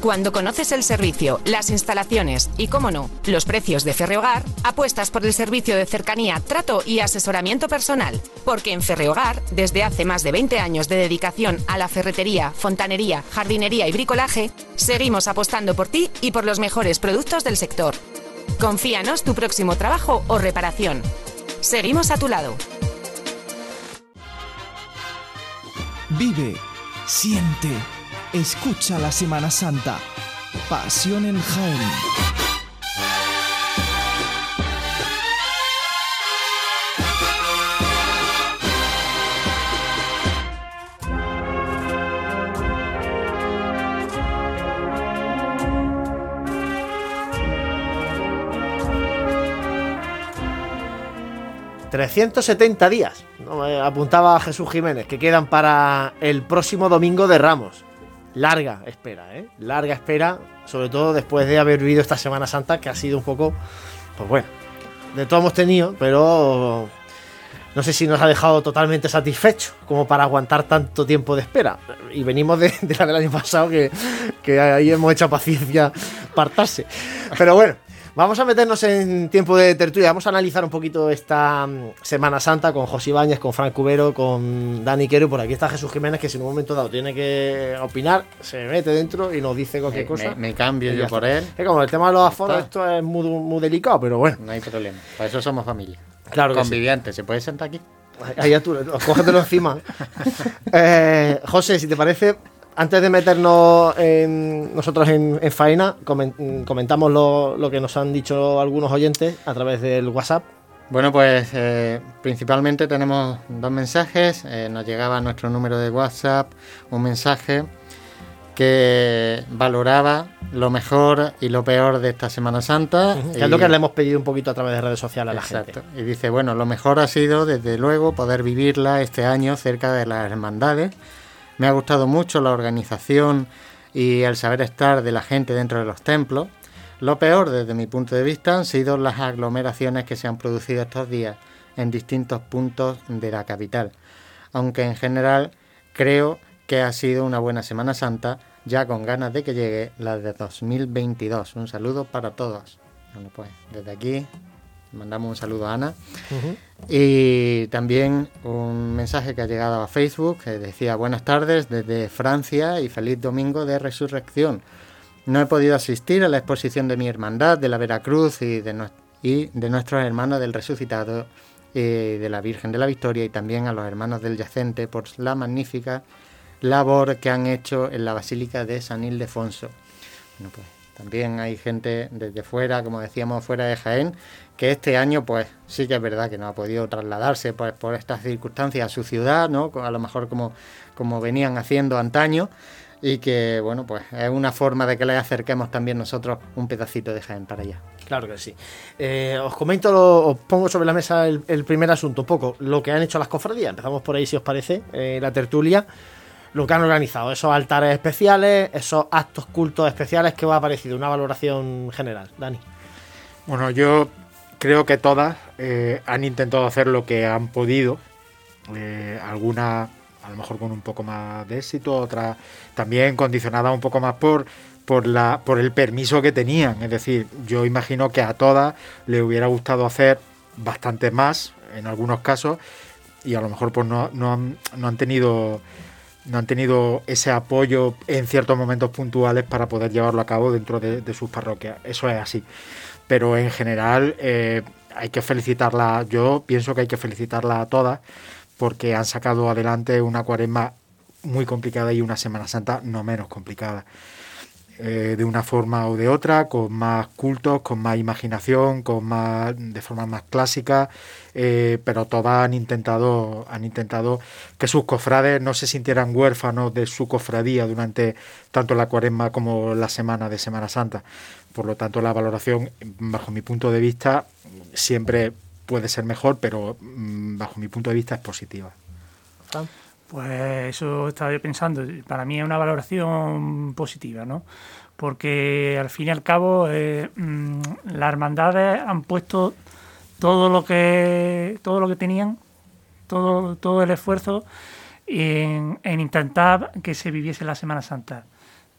Cuando conoces el servicio, las instalaciones y, cómo no, los precios de Ferrehogar, apuestas por el servicio de cercanía, trato y asesoramiento personal. Porque en Ferrehogar, desde hace más de 20 años de dedicación a la ferretería, fontanería, jardinería y bricolaje, seguimos apostando por ti y por los mejores productos del sector. Confíanos tu próximo trabajo o reparación. Seguimos a tu lado.
Vive, siente, escucha la Semana Santa. Pasión en Jaén.
...370 días, ¿no? Apuntaba Jesús Jiménez, que quedan para el próximo domingo de Ramos. Larga espera, ¿eh? Larga espera, sobre todo después de haber vivido esta Semana Santa, que ha sido un poco, pues bueno, de todo hemos tenido, pero no sé si nos ha dejado totalmente satisfechos como para aguantar tanto tiempo de espera. Y venimos de, la del año pasado, que ahí hemos hecho paciencia partarse. Pero bueno. Vamos a meternos en tiempo de tertulia. Vamos a analizar un poquito esta mm, Semana Santa con José Ibáñez, con Frank Cubero, con Dani Quero. Por aquí está Jesús Jiménez, que si en un momento dado tiene que opinar, se mete dentro y nos dice cualquier
Me-
cosa.
me- me cambio yo por él.
Es como el tema de los aforos, esto es muy, muy delicado, pero bueno.
No hay problema. Para eso somos familia.
Claro sí.
Convivientes. ¿Se puede sentar aquí?
Ahí ya tú, cógetelo encima. (laughs) Eh, José, si te parece, antes de meternos en- nosotros en, en faena, comen- comentamos lo, lo que nos han dicho algunos oyentes a través del WhatsApp.
Bueno, pues eh, principalmente tenemos dos mensajes. Eh, nos llegaba a nuestro número de WhatsApp un mensaje que valoraba lo mejor y lo peor de esta Semana Santa.
Que es lo
y-
que le hemos pedido un poquito a través de redes sociales a la
Exacto.
gente.
Y dice, bueno, lo mejor ha sido, desde luego, poder vivirla este año cerca de las hermandades. Me ha gustado mucho la organización y el saber estar de la gente dentro de los templos. Lo peor, desde mi punto de vista, han sido las aglomeraciones que se han producido estos días en distintos puntos de la capital. Aunque en general creo que ha sido una buena Semana Santa, ya con ganas de que llegue la de 2022. Un saludo para todos. Bueno, pues desde aquí mandamos un saludo a Ana. Y también un mensaje que ha llegado a Facebook que decía buenas tardes desde Francia y feliz domingo de resurrección. No he podido asistir a la exposición de mi hermandad de la Veracruz y de, nues- y de nuestros hermanos del resucitado y de la Virgen de la Victoria y también a los hermanos del Yacente por la magnífica labor que han hecho en la Basílica de San Ildefonso. Bueno, pues también hay gente desde fuera, como decíamos, fuera de Jaén, que este año, pues sí que es verdad que no ha podido trasladarse pues, por estas circunstancias a su ciudad, ¿no? A lo mejor como, como venían haciendo antaño, y que, bueno, pues es una forma de que le acerquemos también nosotros un pedacito de Jaén para allá.
Claro que sí. Eh, os comento, lo- os pongo sobre la mesa el, el primer asunto, un poco lo que han hecho las cofradías. Empezamos por ahí, si os parece, eh, la tertulia. Lo que han organizado, esos altares especiales, esos actos cultos especiales, que os ha parecido? Una valoración general, Dani.
Bueno, yo creo que todas eh, han intentado hacer lo que han podido. Eh, algunas a lo mejor con un poco más de éxito, otras también condicionadas un poco más por, por, la, por el permiso que tenían. Es decir, yo imagino que a todas le hubiera gustado hacer bastante más en algunos casos y a lo mejor pues no, no han, no han tenido no han tenido ese apoyo en ciertos momentos puntuales para poder llevarlo a cabo dentro de, de sus parroquias. Eso es así. Pero en general eh, hay que felicitarla, yo pienso que hay que felicitarla a todas porque han sacado adelante una cuaresma muy complicada y una Semana Santa no menos complicada. eh, de una forma o de otra, con más cultos, con más imaginación, con más de forma más clásica, eh, pero todas han intentado, han intentado que sus cofrades no se sintieran huérfanos de su cofradía durante tanto la cuaresma como la semana de Semana Santa. Por lo tanto, la valoración, bajo mi punto de vista, siempre puede ser mejor, pero mm, bajo mi punto de vista es positiva.
Pues eso estaba yo pensando. Para mí es una valoración positiva, ¿no? Porque al fin y al cabo eh, mm, las hermandades han puesto todo lo que todo lo que tenían, todo, todo el esfuerzo en, intentar que se viviese la Semana Santa.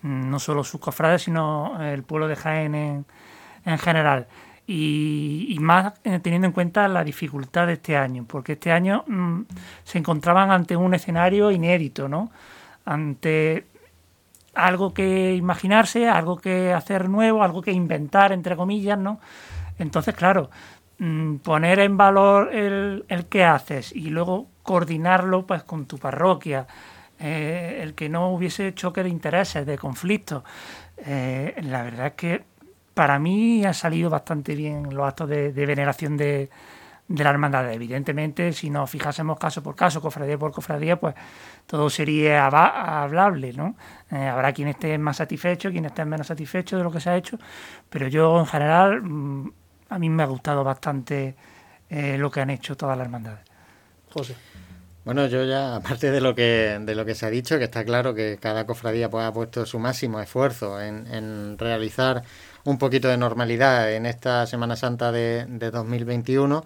No solo sus cofrades, sino el pueblo de Jaén en, en general y, más eh, teniendo en cuenta la dificultad de este año, porque este año mm, se encontraban ante un escenario inédito, ¿no? Ante algo que imaginarse, algo que hacer nuevo, algo que inventar, entre comillas, ¿no? Entonces, claro, mm, poner en valor el, el que haces y luego coordinarlo pues con tu parroquia, eh, el que no hubiese choque de intereses, de conflictos, eh, la verdad es que para mí ha salido bastante bien los actos de, veneración de, la hermandad. Evidentemente, si nos fijásemos caso por caso, cofradía por cofradía, pues todo sería hablable, ¿no? Eh, habrá quien esté más satisfecho, quien esté menos satisfecho de lo que se ha hecho, pero yo en general, mm, a mí me ha gustado bastante lo que han hecho todas las hermandades.
José.
Bueno, yo ya, (laughs) aparte de lo que de lo que se ha dicho, que está claro que cada cofradía pues, ha puesto su máximo esfuerzo en, en realizar un poquito de normalidad en esta Semana Santa de, 2021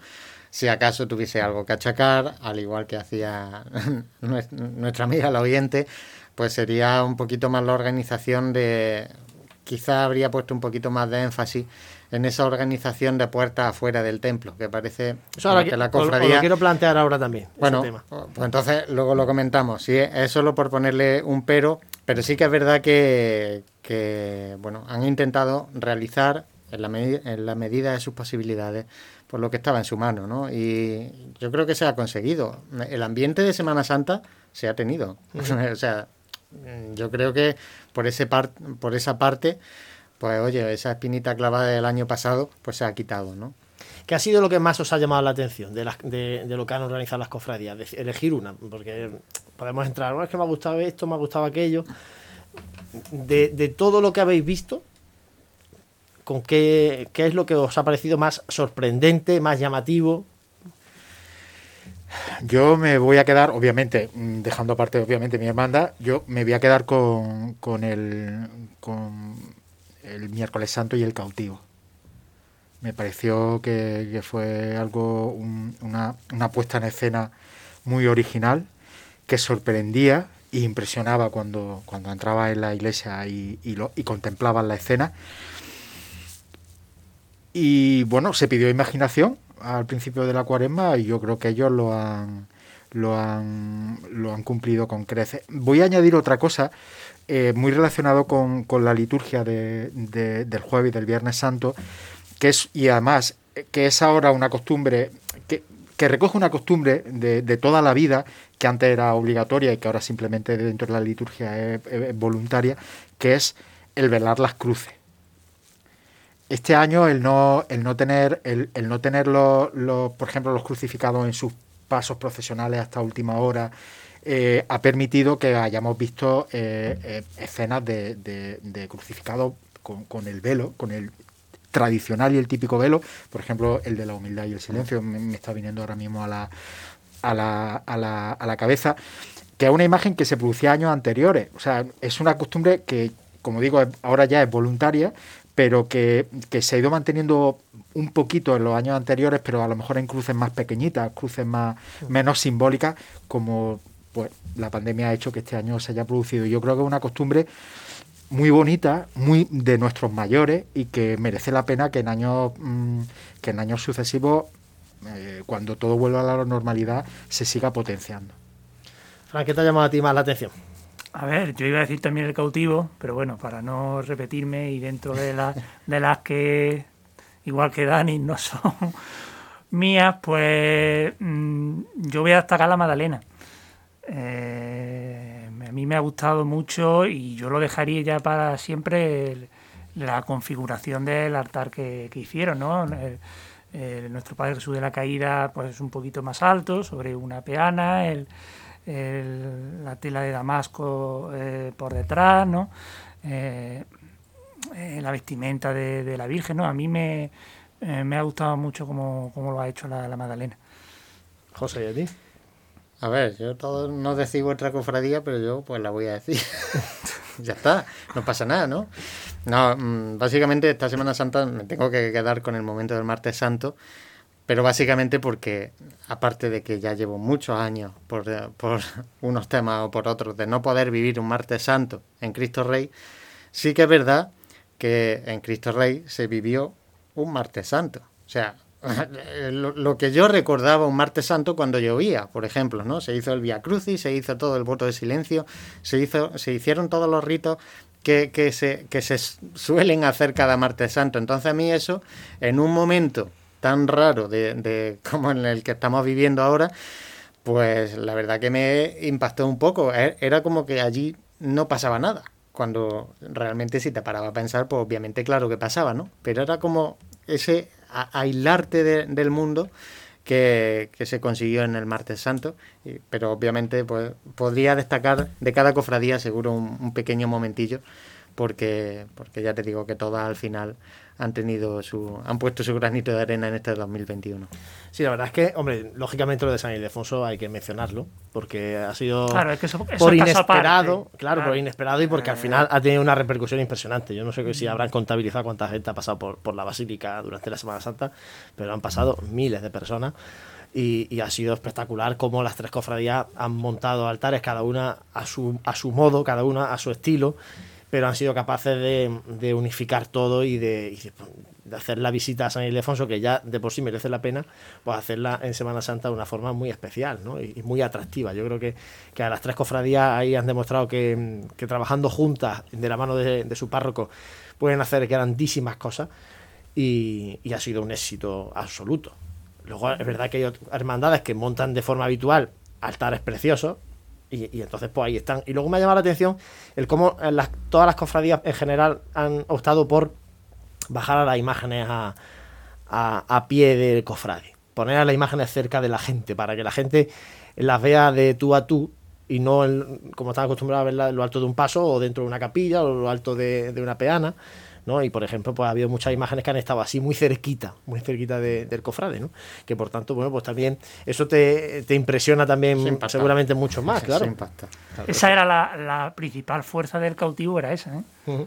si acaso tuviese algo que achacar, al igual que hacía (laughs) nuestra amiga la oyente, pues sería un poquito más la organización de, quizá habría puesto un poquito más de énfasis en esa organización de puertas afuera del templo, que parece
que la cofradía... Lo, quiero plantear ahora también.
Bueno, pues entonces luego lo comentamos. Sí, es solo por ponerle un pero, pero sí que es verdad que, que bueno, han intentado realizar en la, en la medida de sus posibilidades por lo que estaba en su mano, ¿no? Y yo creo que se ha conseguido. El ambiente de Semana Santa se ha tenido. (laughs) o sea, yo creo que por ese por esa parte, pues oye, esa espinita clavada del año pasado, pues se ha quitado, ¿no?
¿Qué ha sido lo que más os ha llamado la atención de, lo que han organizado las cofradías? Elegir una, porque podemos entrar, bueno, es que me ha gustado esto, me ha gustado aquello de, todo lo que habéis visto, ¿con qué, es lo que os ha parecido más sorprendente, más llamativo?
Yo me voy a quedar, obviamente, mm, dejando aparte, obviamente, mi hermandad, yo me voy a quedar con, con, el, con el miércoles santo y el cautivo. Me pareció que, fue algo, una, una puesta en escena muy original, que sorprendía, impresionaba cuando, cuando entraba en la iglesia y, y, lo, y contemplaba la escena. Y bueno, se pidió imaginación al principio de la cuaresma y yo creo que ellos lo han, lo han, lo han cumplido con creces. Voy a añadir otra cosa eh, muy relacionado con, con la liturgia de, del jueves y del viernes santo, que es, y además, que es ahora una costumbre que, que recoge una costumbre de, de, toda la vida que antes era obligatoria y que ahora simplemente dentro de la liturgia es, voluntaria, que es el velar las cruces. Este año el no, el no tener, el, no tener los, por ejemplo, los crucificados en sus pasos procesionales hasta última hora, eh, ha permitido que hayamos visto eh, eh, escenas de, de, crucificados con, el velo, con el tradicional y el típico velo, por ejemplo, el de la humildad y el silencio, me está viniendo ahora mismo a la, a la, a la, a la cabeza, que es una imagen que se producía años anteriores. O sea, es una costumbre que, como digo, ahora ya es voluntaria, pero que, se ha ido manteniendo un poquito en los años anteriores, pero a lo mejor en cruces más pequeñitas, cruces más menos simbólicas, como pues la pandemia ha hecho que este año se haya producido. Yo creo que es una costumbre muy bonita, muy de nuestros mayores y que merece la pena que en años mm, que en años sucesivos eh, cuando todo vuelva a la normalidad, se siga potenciando.
Fran, ¿qué te ha llamado a ti más la atención?
A ver, yo iba a decir también el cautivo, pero bueno, para no repetirme y dentro de, de las que, igual que Dani, no son (laughs) mías, pues mm, yo voy a destacar la Magdalena. Eh, me, mí me ha gustado mucho y yo lo dejaría ya para siempre la configuración del altar que, hicieron, ¿no? Nuestro Padre Jesús de la Caída pues es un poquito más alto, sobre una peana, el, el- la tela de damasco eh, por detrás, ¿no? Eh, eh, la vestimenta de, la Virgen, ¿no? A mí me, me ha gustado mucho cómo, cómo lo ha hecho la, la Magdalena.
José, ¿y a ti?
A ver, yo todo no decís vuestra cofradía, pero yo pues la voy a decir. (laughs) ya está, no pasa nada, ¿no? No, mm, básicamente esta Semana Santa me tengo que quedar con el momento del martes santo, pero básicamente porque, aparte de que ya llevo muchos años por, (laughs) unos temas o por otros de no poder vivir un martes santo en Cristo Rey, sí que es verdad que en Cristo Rey se vivió un martes santo. O sea, (laughs) lo, lo que yo recordaba un martes santo cuando llovía, por ejemplo, ¿no? Se hizo el Via Crucis, se hizo todo el voto de silencio, se hizo, se hicieron todos los ritos que, que se, que se suelen hacer cada martes santo. Entonces a mí eso, en un momento tan raro de, (laughs) como en el que estamos viviendo ahora, pues la verdad que me impactó un poco. E- Era como que allí no pasaba nada. Cuando realmente si te paraba a pensar, pues obviamente claro que pasaba, ¿no? Pero era como ese aislarte de- del mundo que, se consiguió en el Martes Santo. Pero obviamente pues podría destacar de cada cofradía seguro un, un pequeño momentillo porque, porque ya te digo que todas al final han tenido su han puesto su granito de arena en este 2021.
Sí, la verdad es que, hombre, lógicamente lo de San Ildefonso hay que mencionarlo, porque ha sido
Claro, es que eso- eso
por inesperado,
aparte.
claro, por inesperado y porque al final ha tenido una repercusión impresionante. Yo no sé si habrán contabilizado cuánta gente ha pasado por, por la Basílica durante la Semana Santa, pero han pasado miles de personas. Y, y ha sido espectacular cómo las tres cofradías han montado altares, cada una a su, a su modo, cada una a su estilo, pero han sido capaces de, de unificar todo y de, y de- hacer la visita a San Ildefonso, que ya de por sí merece la pena, pues hacerla en Semana Santa de una forma muy especial ¿no? y, y muy atractiva. Yo creo que, que a las tres cofradías ahí han demostrado que, que trabajando juntas, de la mano de, de su párroco, pueden hacer grandísimas cosas y, y ha sido un éxito absoluto. Luego es verdad que hay hermandades que montan de forma habitual altares preciosos y, entonces pues ahí están. Y luego me ha llamado la atención el cómo en las, todas las cofradías en general han optado por bajar a las imágenes a, a, a pie del cofrade. Poner a las imágenes cerca de la gente para que la gente las vea de tú a tú y no como están acostumbrados a verla lo alto de un paso o dentro de una capilla o lo alto de, de una peana. ¿No? Y por ejemplo, pues ha habido muchas imágenes que han estado así muy cerquita, muy cerquita de- del cofrade, ¿no? Que por tanto, bueno, pues también eso te, te impresiona también seguramente mucho más, claro.
impacta.
Esa era la, la principal fuerza del cautivo, era esa, ¿eh?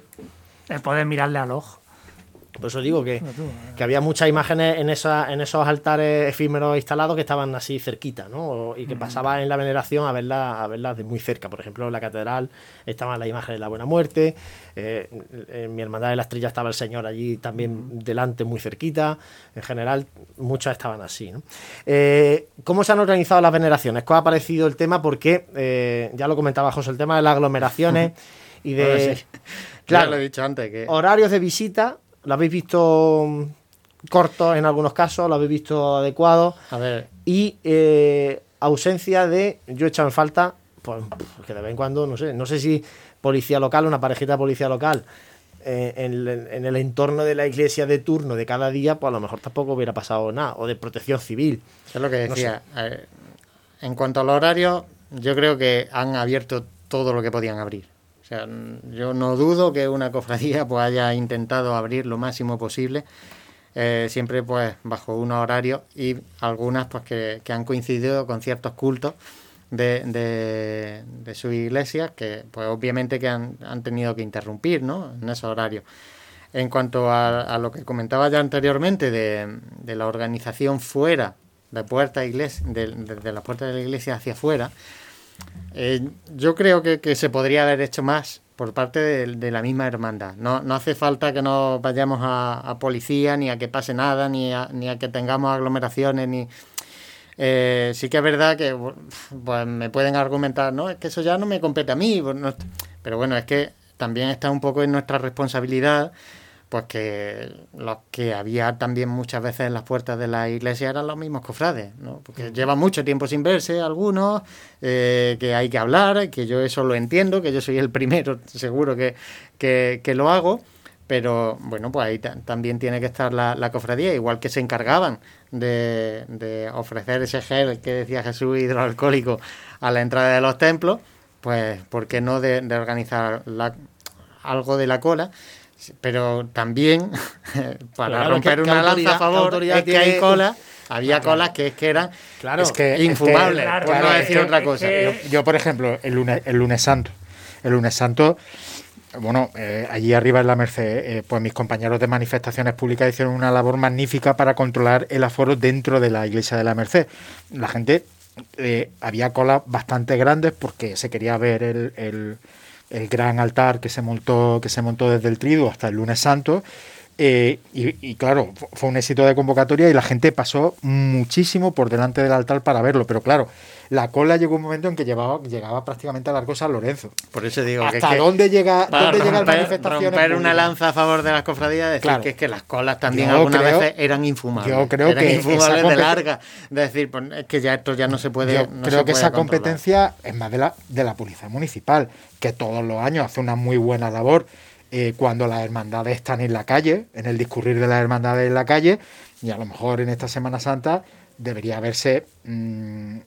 El poder mirarle al ojo.
Por eso digo que,
tú,
que había muchas imágenes en, esa, en esos altares efímeros instalados que estaban así cerquita, ¿no? Y que pasaba en la veneración a verlas a verlas de muy cerca. Por ejemplo, en la catedral estaban las imágenes de la Buena Muerte, eh, en mi hermandad de la Estrella estaba el Señor allí también delante, muy cerquita. En general, muchas estaban así, ¿no? Eh, ¿Cómo se han organizado las veneraciones? ¿Cómo ha parecido el tema? Porque eh, ya lo comentaba José, el tema de las aglomeraciones (laughs) y de...
Bueno, sí. Ya lo he dicho antes que
Horarios de visita, ¿lo habéis visto mm, cortos en algunos casos? ¿Lo habéis visto adecuados?
A ver.
Y eh, ausencia de, yo he echado en falta, pues que de vez en cuando, no sé, no sé si policía local, una parejita de policía local, eh, en, el- en el entorno de la iglesia de turno de cada día, pues a lo mejor tampoco hubiera pasado nada, o de protección civil.
Es lo que
No
decía. en cuanto al horario, yo creo que han abierto todo lo que podían abrir. O sea, yo no dudo que una cofradía pues haya intentado abrir lo máximo posible, eh, siempre pues bajo unos horarios y algunas pues que, que han coincidido con ciertos cultos de, de, de sus iglesias que pues obviamente que han, han tenido que interrumpir ¿no? en esos horarios. En cuanto a, a lo que comentaba ya anteriormente de, de la organización fuera de puerta iglesia, de, de- de las puertas de la iglesia hacia afuera, eh, yo creo que, que se podría haber hecho más por parte de, la misma hermandad. No, no hace falta que nos vayamos a, policía, ni a que pase nada, ni a, ni a que tengamos aglomeraciones, ni... Eh, sí que es verdad que pues, me pueden argumentar, no, es que eso ya no me compete a mí. Pero bueno, es que también está un poco en nuestra responsabilidad pues que los que había también muchas veces en las puertas de la iglesia eran los mismos cofrades, ¿no? Porque llevan mucho tiempo sin verse algunos, eh, que hay que hablar, que yo eso lo entiendo, que yo soy el primero, seguro que, que, que lo hago, pero bueno, pues ahí ta- también tiene que estar la, la cofradía, igual que se encargaban de, de ofrecer ese gel que decía Jesús hidroalcohólico a la entrada de los templos, pues ¿por qué no de, de organizar la- algo de la cola? Pero también, (laughs) para
claro,
romper
¿qué- qué
una lanza a favor, es que hay colas, había colas que es que eran
Claro,
Es que- es que-
infumables,
claro,
por no
claro,
decir
es que-
otra cosa.
yo, yo, por ejemplo, el lunes, el lunes santo, el lunes santo, bueno, eh, allí arriba en la Merced, eh, pues mis compañeros de manifestaciones públicas hicieron una labor magnífica para controlar el aforo dentro de la iglesia de la Merced. La gente, eh, había colas bastante grandes porque se quería ver el, el- el gran altar que se montó, que se montó desde el trido hasta el lunes santo. Eh, y, y claro, fu- fue un éxito de convocatoria y la gente pasó muchísimo por delante del altar para verlo. Pero claro, la cola llegó un momento en que llevaba, llegaba prácticamente al Arco San Lorenzo.
Por eso digo
¿Hasta
que
dónde llega,
para
dónde llegan
romper,
manifestaciones?
romper una lanza a favor de las cofradías, decir
Claro.
que es que las colas también
Yo
algunas
creo-
veces eran infumables.
yo creo
eran
que
infumables de larga. Es decir, pues, es que ya esto ya no se puede.
Yo
no se
creo que esa
controlar.
competencia es más de la, de la policía municipal, que todos los años hace una muy buena labor eh, cuando las hermandades están en la calle, en el discurrir de las hermandades en la calle, y a lo mejor en esta Semana Santa debería haberse mm,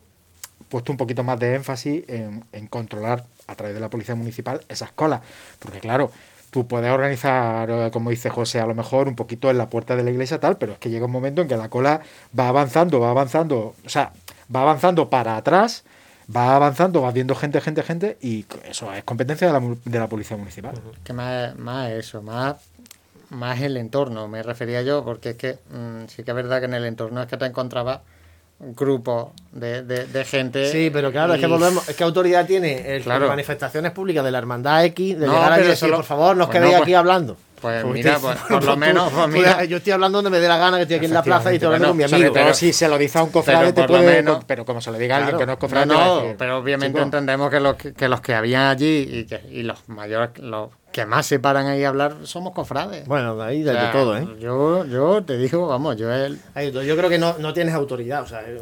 puesto un poquito más de énfasis en, en controlar a través de la policía municipal esas colas, porque claro, tú puedes organizar, eh, como dice José, a lo mejor un poquito en la puerta de la iglesia tal, pero es que llega un momento en que la cola va avanzando, va avanzando, o sea, va avanzando para atrás, va avanzando, va viendo gente, gente, gente, y eso es competencia de la, de la policía municipal.
Que más, más eso, más, más el entorno, me refería yo, porque es que mm, sí que es verdad que en el entorno es que te encontrabas un grupo de, de, de gente.
Sí, pero claro, es que volvemos. Es que autoridad tiene el,
Claro.
manifestaciones públicas de la hermandad X de
No,
llegar decir,
solo-
por favor, no os
Pues
quedéis
no,
aquí hablando.
Pues mira, pues, (laughs) por lo menos, pues mira.
yo estoy hablando donde me dé la gana, que estoy aquí en la plaza y estoy hablando con mi
Sobre
amigo.
todo si se lo dice a un cofrade,
pero
te puede,
menos-
pero como se lo diga a alguien
Claro.
que no es cofrade,
no, pero obviamente
"Chico,
entendemos que los que, que los que había allí y, que, y los mayores, los que más se paran ahí a hablar somos cofrades.
Bueno, ahí
O
de,
sea,
todo, ¿eh?
Yo, yo te digo, vamos, yo el,
de. Yo creo que no, no tienes autoridad. O sea, eh,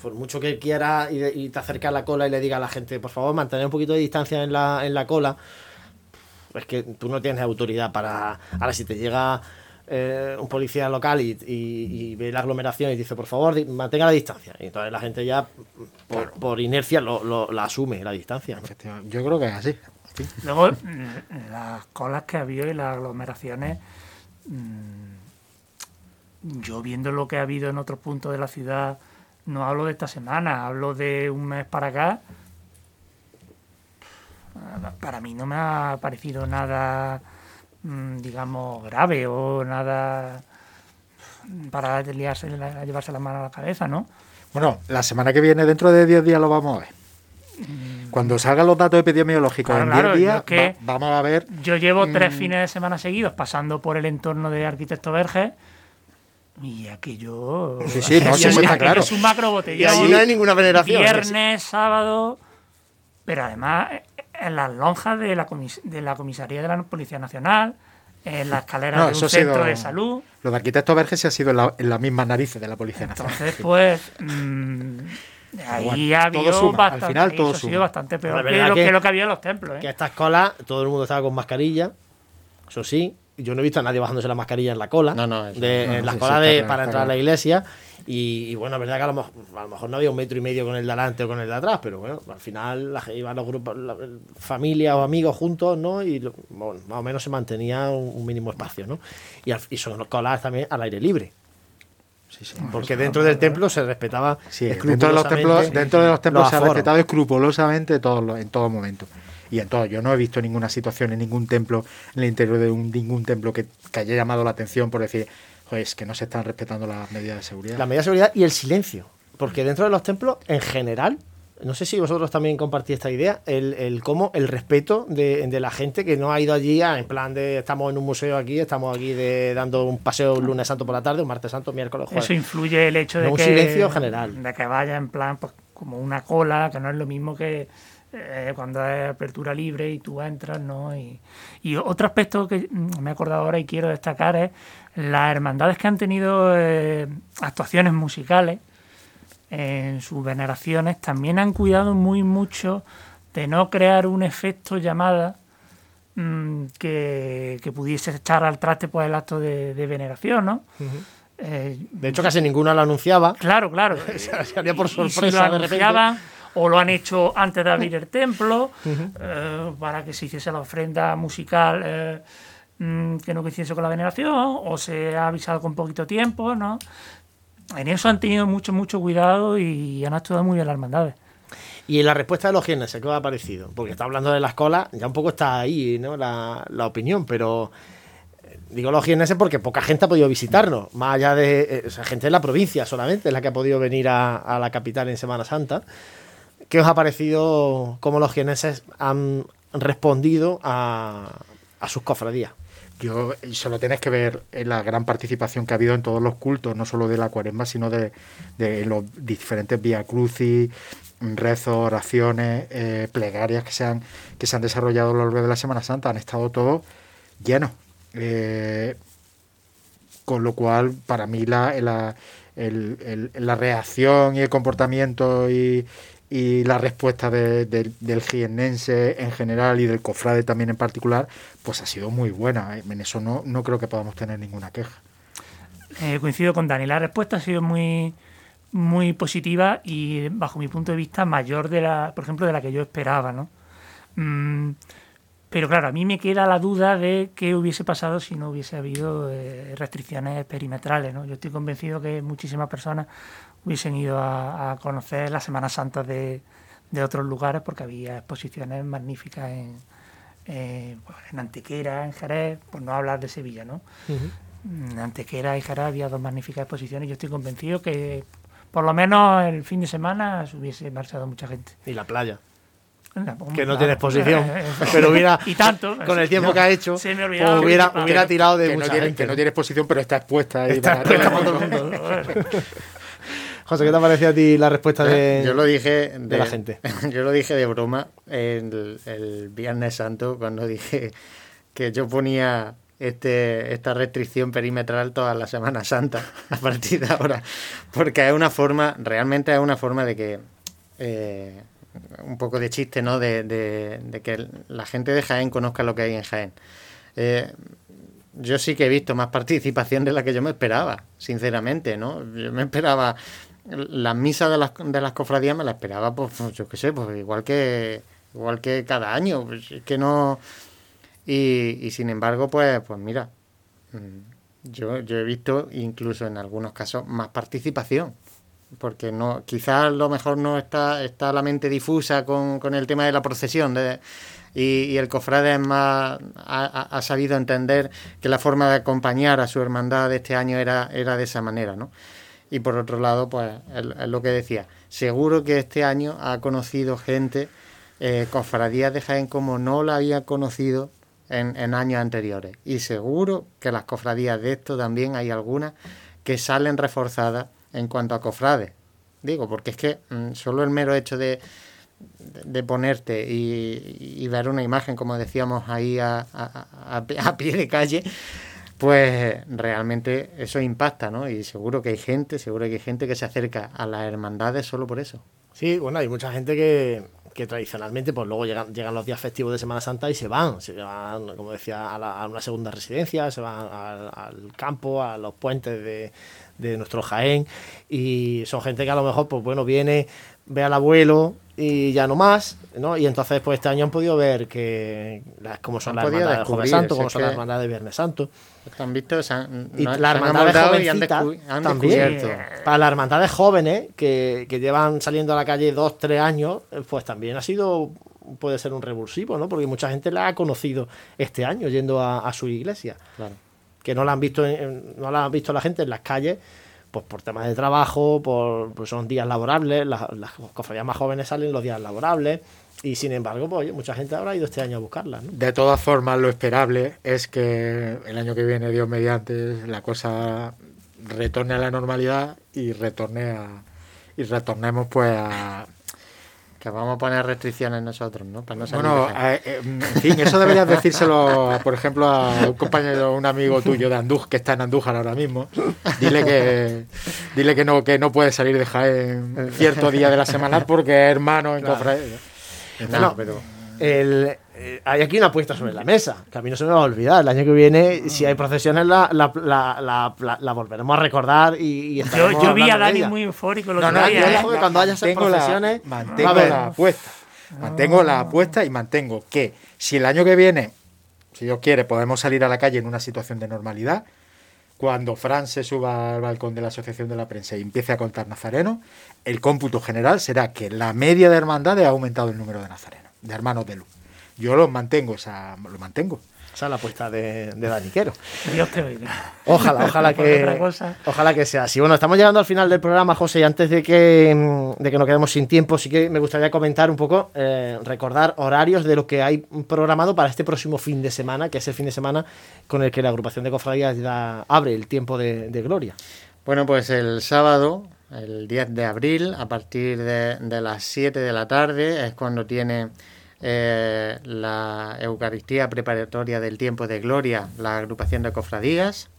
por mucho que quieras y, y te acercas a la cola y le digas a la gente, por favor, mantener un poquito de distancia en la, en la cola, es que tú no tienes autoridad para. Ahora, si te llega eh, un policía local y, y- y ve la aglomeración y dice, por favor, mantenga la distancia. Y entonces la gente ya, por, por inercia, lo, lo- la asume, la distancia. ¿no?
Efectivamente, Yo creo que es así. Sí.
Luego, mm, las colas que ha habido y las aglomeraciones, mm, yo viendo lo que ha habido en otros puntos de la ciudad, no hablo de esta semana, hablo de un mes para acá. Para mí no me ha parecido nada, mm, digamos, grave o nada para liarse la- llevarse la mano a la cabeza, ¿no?
Bueno, la semana que viene, dentro de 10 días, lo vamos a ver. Cuando salgan los datos epidemiológicos
Claro,
en 10
claro,
días,
yo es que-
va- vamos a ver.
Yo llevo tres
Mm.
fines de semana seguidos pasando por el entorno de Arquitecto Verge y aquello.
Sí, sí, no, (laughs) sí, está
es
claro.
un macro botellón.
Y allí no hay ninguna veneración.
Viernes, sábado. Pero además, en las lonjas de la, comis- de la comisaría de la Policía Nacional, en la escalera
No,
de un
sido-
centro de salud.
Lo de arquitecto Verge se ha sido en, la- en las mismas narices de la Policía Nacional.
Entonces, pues. mm, ahí
bueno,
ha
todo
habido
suma, al
bastante.
final todo
ha sido bastante
La
peor que
verdad
lo que,
que-
lo que había en los templos. ¿eh?
Que estas colas, todo el mundo estaba con mascarilla, eso sí. Yo no he visto a nadie bajándose la mascarilla en la cola.
No, no, eso
de,
no,
en las
sí,
colas
sí,
de- para entrar a la iglesia. Y, y bueno, es verdad que a lo, mejor, a lo mejor no había un metro y medio con el de adelante o con el de atrás, pero bueno, al final la, iban los grupos, la, familia o amigos juntos, ¿no? Y lo- bueno, más o menos se mantenía un, un mínimo espacio, ¿no? Y, al- y son colas también al aire libre. Porque dentro del templo se respetaba
Sí, dentro de los templos, dentro de los templos se ha
aforos.
respetado escrupulosamente todos los- en todo momento. Y en todo, yo no he visto ninguna situación en ningún templo, en el interior de un, ningún templo que, que haya llamado la atención por decir, "Joder, es que no se están respetando las medidas de seguridad.
La medida de seguridad y el silencio. Porque dentro de los templos, en general, no sé si vosotros también compartís esta idea, el, el cómo, el respeto de, de la gente que no ha ido allí a- en plan de estamos en un museo aquí, estamos aquí de, dando un paseo un lunes santo por la tarde, un martes santo, miércoles, jueves.
Eso influye el hecho de
No, un
que
silencio general.
de que vaya en plan pues, como una cola, que no es lo mismo que eh, cuando es apertura libre y tú entras, ¿no? Y, y otro aspecto que mm, me he acordado ahora y quiero destacar es las hermandades que han tenido eh, actuaciones musicales en sus veneraciones también han cuidado muy mucho de no crear un efecto llamada mm, que, que pudiese echar al traste pues el acto de, de veneración, ¿no? Eh,
De hecho, casi ninguna lo anunciaba.
Claro, claro. (laughs)
Salía por
Y- y si
sorpresa
lo
de repente.
O lo han hecho antes de abrir el templo, eh, para que se hiciese la ofrenda musical eh, mm, que no coincidiese con la veneración, o se ha avisado con poquito tiempo, ¿no? En eso han tenido mucho, mucho cuidado y han actuado muy bien las hermandades.
Y la respuesta de los gienes, ¿qué os ha parecido? Porque está hablando de las colas, ya un poco está ahí, ¿no? La, la opinión, pero eh, digo los gieneses porque poca gente ha podido visitarnos, más allá de o sea, gente de la provincia solamente, es la que ha podido venir a, a la capital en Semana Santa. ¿Qué os ha parecido cómo los gieneses han respondido a, a sus cofradías?
Yo solo tienes que ver la gran participación que ha habido en todos los cultos, no solo de la cuaresma, sino de, los diferentes vía crucis, rezos, oraciones, eh, plegarias que se, han, que se han desarrollado a lo largo de la Semana Santa. Han estado todos llenos. Eh, con lo cual, para mí, la, la, la reacción y el comportamiento y, y la respuesta de- de- del jiennense en general y del cofrade también en particular, pues ha sido muy buena. En eso no, no creo que podamos tener ninguna queja.
Eh, coincido con Dani, la respuesta ha sido muy, muy positiva y bajo mi punto de vista mayor de la, por ejemplo, de la que yo esperaba, ¿no? Mm, pero claro, a mí me queda la duda de qué hubiese pasado si no hubiese habido eh, restricciones perimetrales, ¿no? Yo estoy convencido que muchísimas personas hubiesen ido a, a conocer las Semanas Santas de, de otros lugares porque había exposiciones magníficas en, eh, pues, en Antequera, en Jerez, por no hablar de Sevilla, ¿no? En Antequera y Jerez había dos magníficas exposiciones y yo estoy convencido que por lo menos el fin de semana se hubiese marchado mucha gente.
Y la playa. Que
pues,
no
claro.
tiene exposición. (laughs) (laughs) Pero hubiera,
y tanto.
con el tiempo que ha hecho,
Se me
pues
olvidaba.
hubiera,
Que-
hubiera tirado de
que, no tiene,
gente.
que no tiene exposición, pero está expuesta. ahí
Está
para-
expuesta para todo el mundo. (laughs) José, ¿qué te ha parecido a ti la respuesta de,
yo lo dije
de la gente?
Yo lo dije de broma el, el Viernes Santo cuando dije que yo ponía este esta restricción perimetral toda la Semana Santa a partir de ahora, porque es una forma, realmente es una forma de que eh, un poco de chiste, ¿no? De, de- de que la gente de Jaén conozca lo que hay en Jaén. Eh, yo sí que he visto más participación de la que yo me esperaba, sinceramente, ¿no? Yo me esperaba las misas de las, de las cofradías me las esperaba, pues, pues, yo qué sé, pues igual que igual que cada año, pues, es que no y, y sin embargo, pues, pues mira, mm, yo, yo he visto incluso en algunos casos más participación. Porque no, quizás lo mejor no está, está la mente difusa con, con el tema de la procesión. de- y, y el cofrade es más, ha, ha- sabido entender que la forma de acompañar a su hermandad de este año era, era de esa manera, ¿no? Y por otro lado, pues es, es lo que decía, seguro que este año ha conocido gente, eh, cofradías de Jaén como no la había conocido en, en años anteriores. Y seguro que las cofradías de esto también hay algunas que salen reforzadas en cuanto a cofrades. Digo, porque es que mm, solo el mero hecho de, de- de ponerte y, y ver una imagen, como decíamos ahí a, a- a- a pie de calle, pues realmente eso impacta, ¿no? Y seguro que hay gente, seguro que hay gente que se acerca a las hermandades solo por eso.
Sí, bueno, hay mucha gente que, que tradicionalmente, pues luego llegan, llegan los días festivos de Semana Santa y se van, se van, como decía, a, la- una segunda residencia, se van al, al campo, a los puentes de, de nuestro Jaén, y son gente que a lo mejor, pues bueno, viene, ve al abuelo y ya no más, ¿no? Y entonces, pues este año han podido ver que las, cómo son las hermandades de Jueves
descubrir,
Santo, cómo son las hermandades de Viernes Santo.
Han visto, se han,
Y
no-
la
se han
hermandad de
amoldado y han,
jovencitas
han
también.
descubierto.
Para las hermandades jóvenes que, que llevan saliendo a la calle dos, tres años, eh, pues también ha sido, puede ser un revulsivo, ¿no? Porque mucha gente la ha conocido este año yendo a, a su iglesia.
Claro.
Que no la han visto, en- no la han visto la gente en las calles, pues por temas de trabajo, por pues son días laborables, las, las cofradías más jóvenes salen los días laborables, y sin embargo, pues mucha gente habrá ido este año a buscarlas.
De todas formas, lo esperable es que el año que viene, Dios mediante, la cosa retorne a la normalidad y retorne a y retornemos pues a
Que vamos a poner restricciones nosotros, ¿no? Para no salir
Bueno, eh, eh, en fin, eso deberías decírselo, por ejemplo, a un compañero, un amigo tuyo de Andújar, que está en Andújar ahora mismo. Dile que dile que no que no puede salir de Jaén cierto día de la semana porque es hermano en
Claro.
cofradía.
Bueno,
pero
el- eh, hay aquí una apuesta sobre la mesa, que a mí no se me va a olvidar. El año que viene, si hay procesiones, la, la, la, la- la- la volveremos a recordar y, y
Yo, yo vi a Dani muy eufórico
No, no, yo
¿eh?
que cuando haya esas
mantengo la-
procesiones,
mantengo
a
la apuesta. Mantengo la apuesta y mantengo que si el año que viene, si Dios quiere, podemos salir a la calle en una situación de normalidad, cuando Fran se suba al balcón de la Asociación de la Prensa y empiece a contar nazarenos, el cómputo general será que la media de hermandades ha aumentado el número de nazarenos, de hermanos de luz. Yo lo mantengo, esa, lo mantengo.
Esa es la apuesta de, de Dani Quero.
Dios te oiga.
Ojalá, ojalá (laughs) que, ojalá que sea así. Bueno, estamos llegando al final del programa, José, y antes de que, mm, de que nos quedemos sin tiempo, sí que me gustaría comentar un poco, eh, recordar horarios de lo que hay programado para este próximo fin de semana, que es el fin de semana con el que la agrupación de cofradías abre el tiempo de, de gloria.
Bueno, pues el sábado, el 10 de abril, a partir de, de las 7 de la tarde, es cuando tiene eh, la Eucaristía preparatoria del tiempo de gloria la agrupación de cofradías,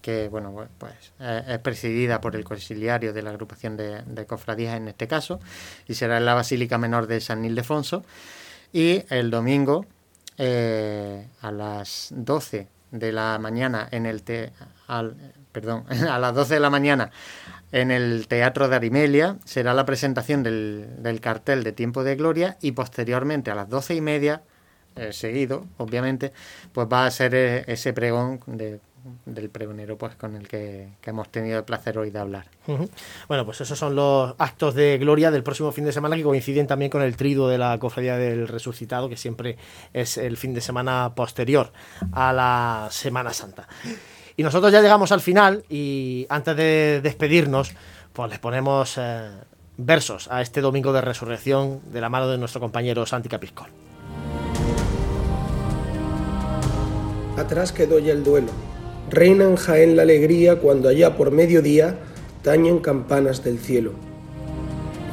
que bueno, pues- pues eh, es presidida por el conciliario de la agrupación de, cofradías en este caso, y será en la Basílica Menor de San Ildefonso. Y el domingo, eh, a las 12 de la mañana en el te al- perdón, (laughs) a las 12 de la mañana en el Teatro de Arimelia será la presentación del, cartel de Tiempo de Gloria y posteriormente a las 12 y media, eh, seguido, obviamente, pues va a ser eh, ese pregón de- del pregonero pues con el que, hemos tenido el placer hoy de hablar.
Bueno, pues esos son los actos de gloria del próximo fin de semana que coinciden también con el triduo de la Cofradía del Resucitado, que siempre es el fin de semana posterior a la Semana Santa. Y nosotros ya llegamos al final y antes de despedirnos, pues les ponemos eh, versos a este domingo de resurrección de la mano de nuestro compañero Santi Capiscol.
Atrás quedó ya el duelo. Reina en Jaén la alegría cuando allá por mediodía tañen campanas del cielo.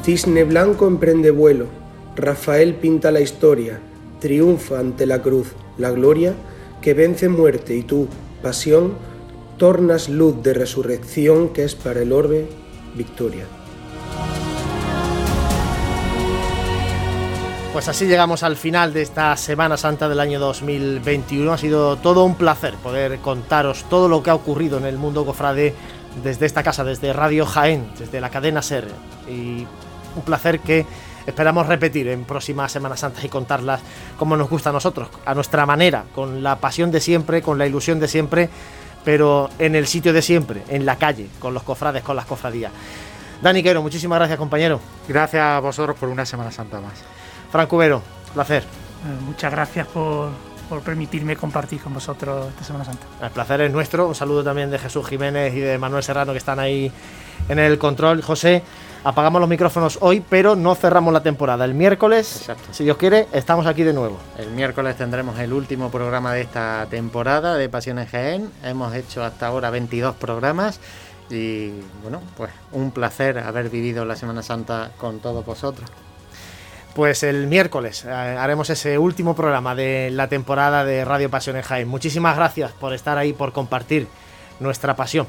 Cisne blanco emprende vuelo. Rafael pinta la historia. Triunfa ante la cruz la gloria que vence muerte y tú, pasión, tornas luz de resurrección que es para el orbe victoria.
Pues así llegamos al final de esta Semana Santa del año 2021. Ha sido todo un placer poder contaros todo lo que ha ocurrido en el mundo cofrade desde esta casa, desde Radio Jaén, desde la cadena SER. Y un placer que esperamos repetir en próximas Semanas Santas y contarlas como nos gusta a nosotros, a nuestra manera, con la pasión de siempre, con la ilusión de siempre, pero en el sitio de siempre, en la calle, con los cofrades, con las cofradías. Dani Quero, muchísimas gracias compañero.
Gracias a vosotros por una Semana Santa más.
Franco Cubero, placer.
Eh, Muchas gracias por, por permitirme compartir con vosotros esta Semana Santa.
El placer es nuestro. Un saludo también de Jesús Jiménez y de Manuel Serrano que están ahí en el control. José, apagamos los micrófonos hoy, pero no cerramos la temporada. El miércoles, si Dios quiere, estamos aquí de nuevo.
El miércoles tendremos el último programa de esta temporada de Pasión en Jaén. Hemos hecho hasta ahora 22 programas y bueno, pues un placer haber vivido la Semana Santa con todos vosotros.
Pues el miércoles eh, haremos ese último programa de la temporada de Radio Pasión en Jaén. Muchísimas gracias por estar ahí, por compartir nuestra pasión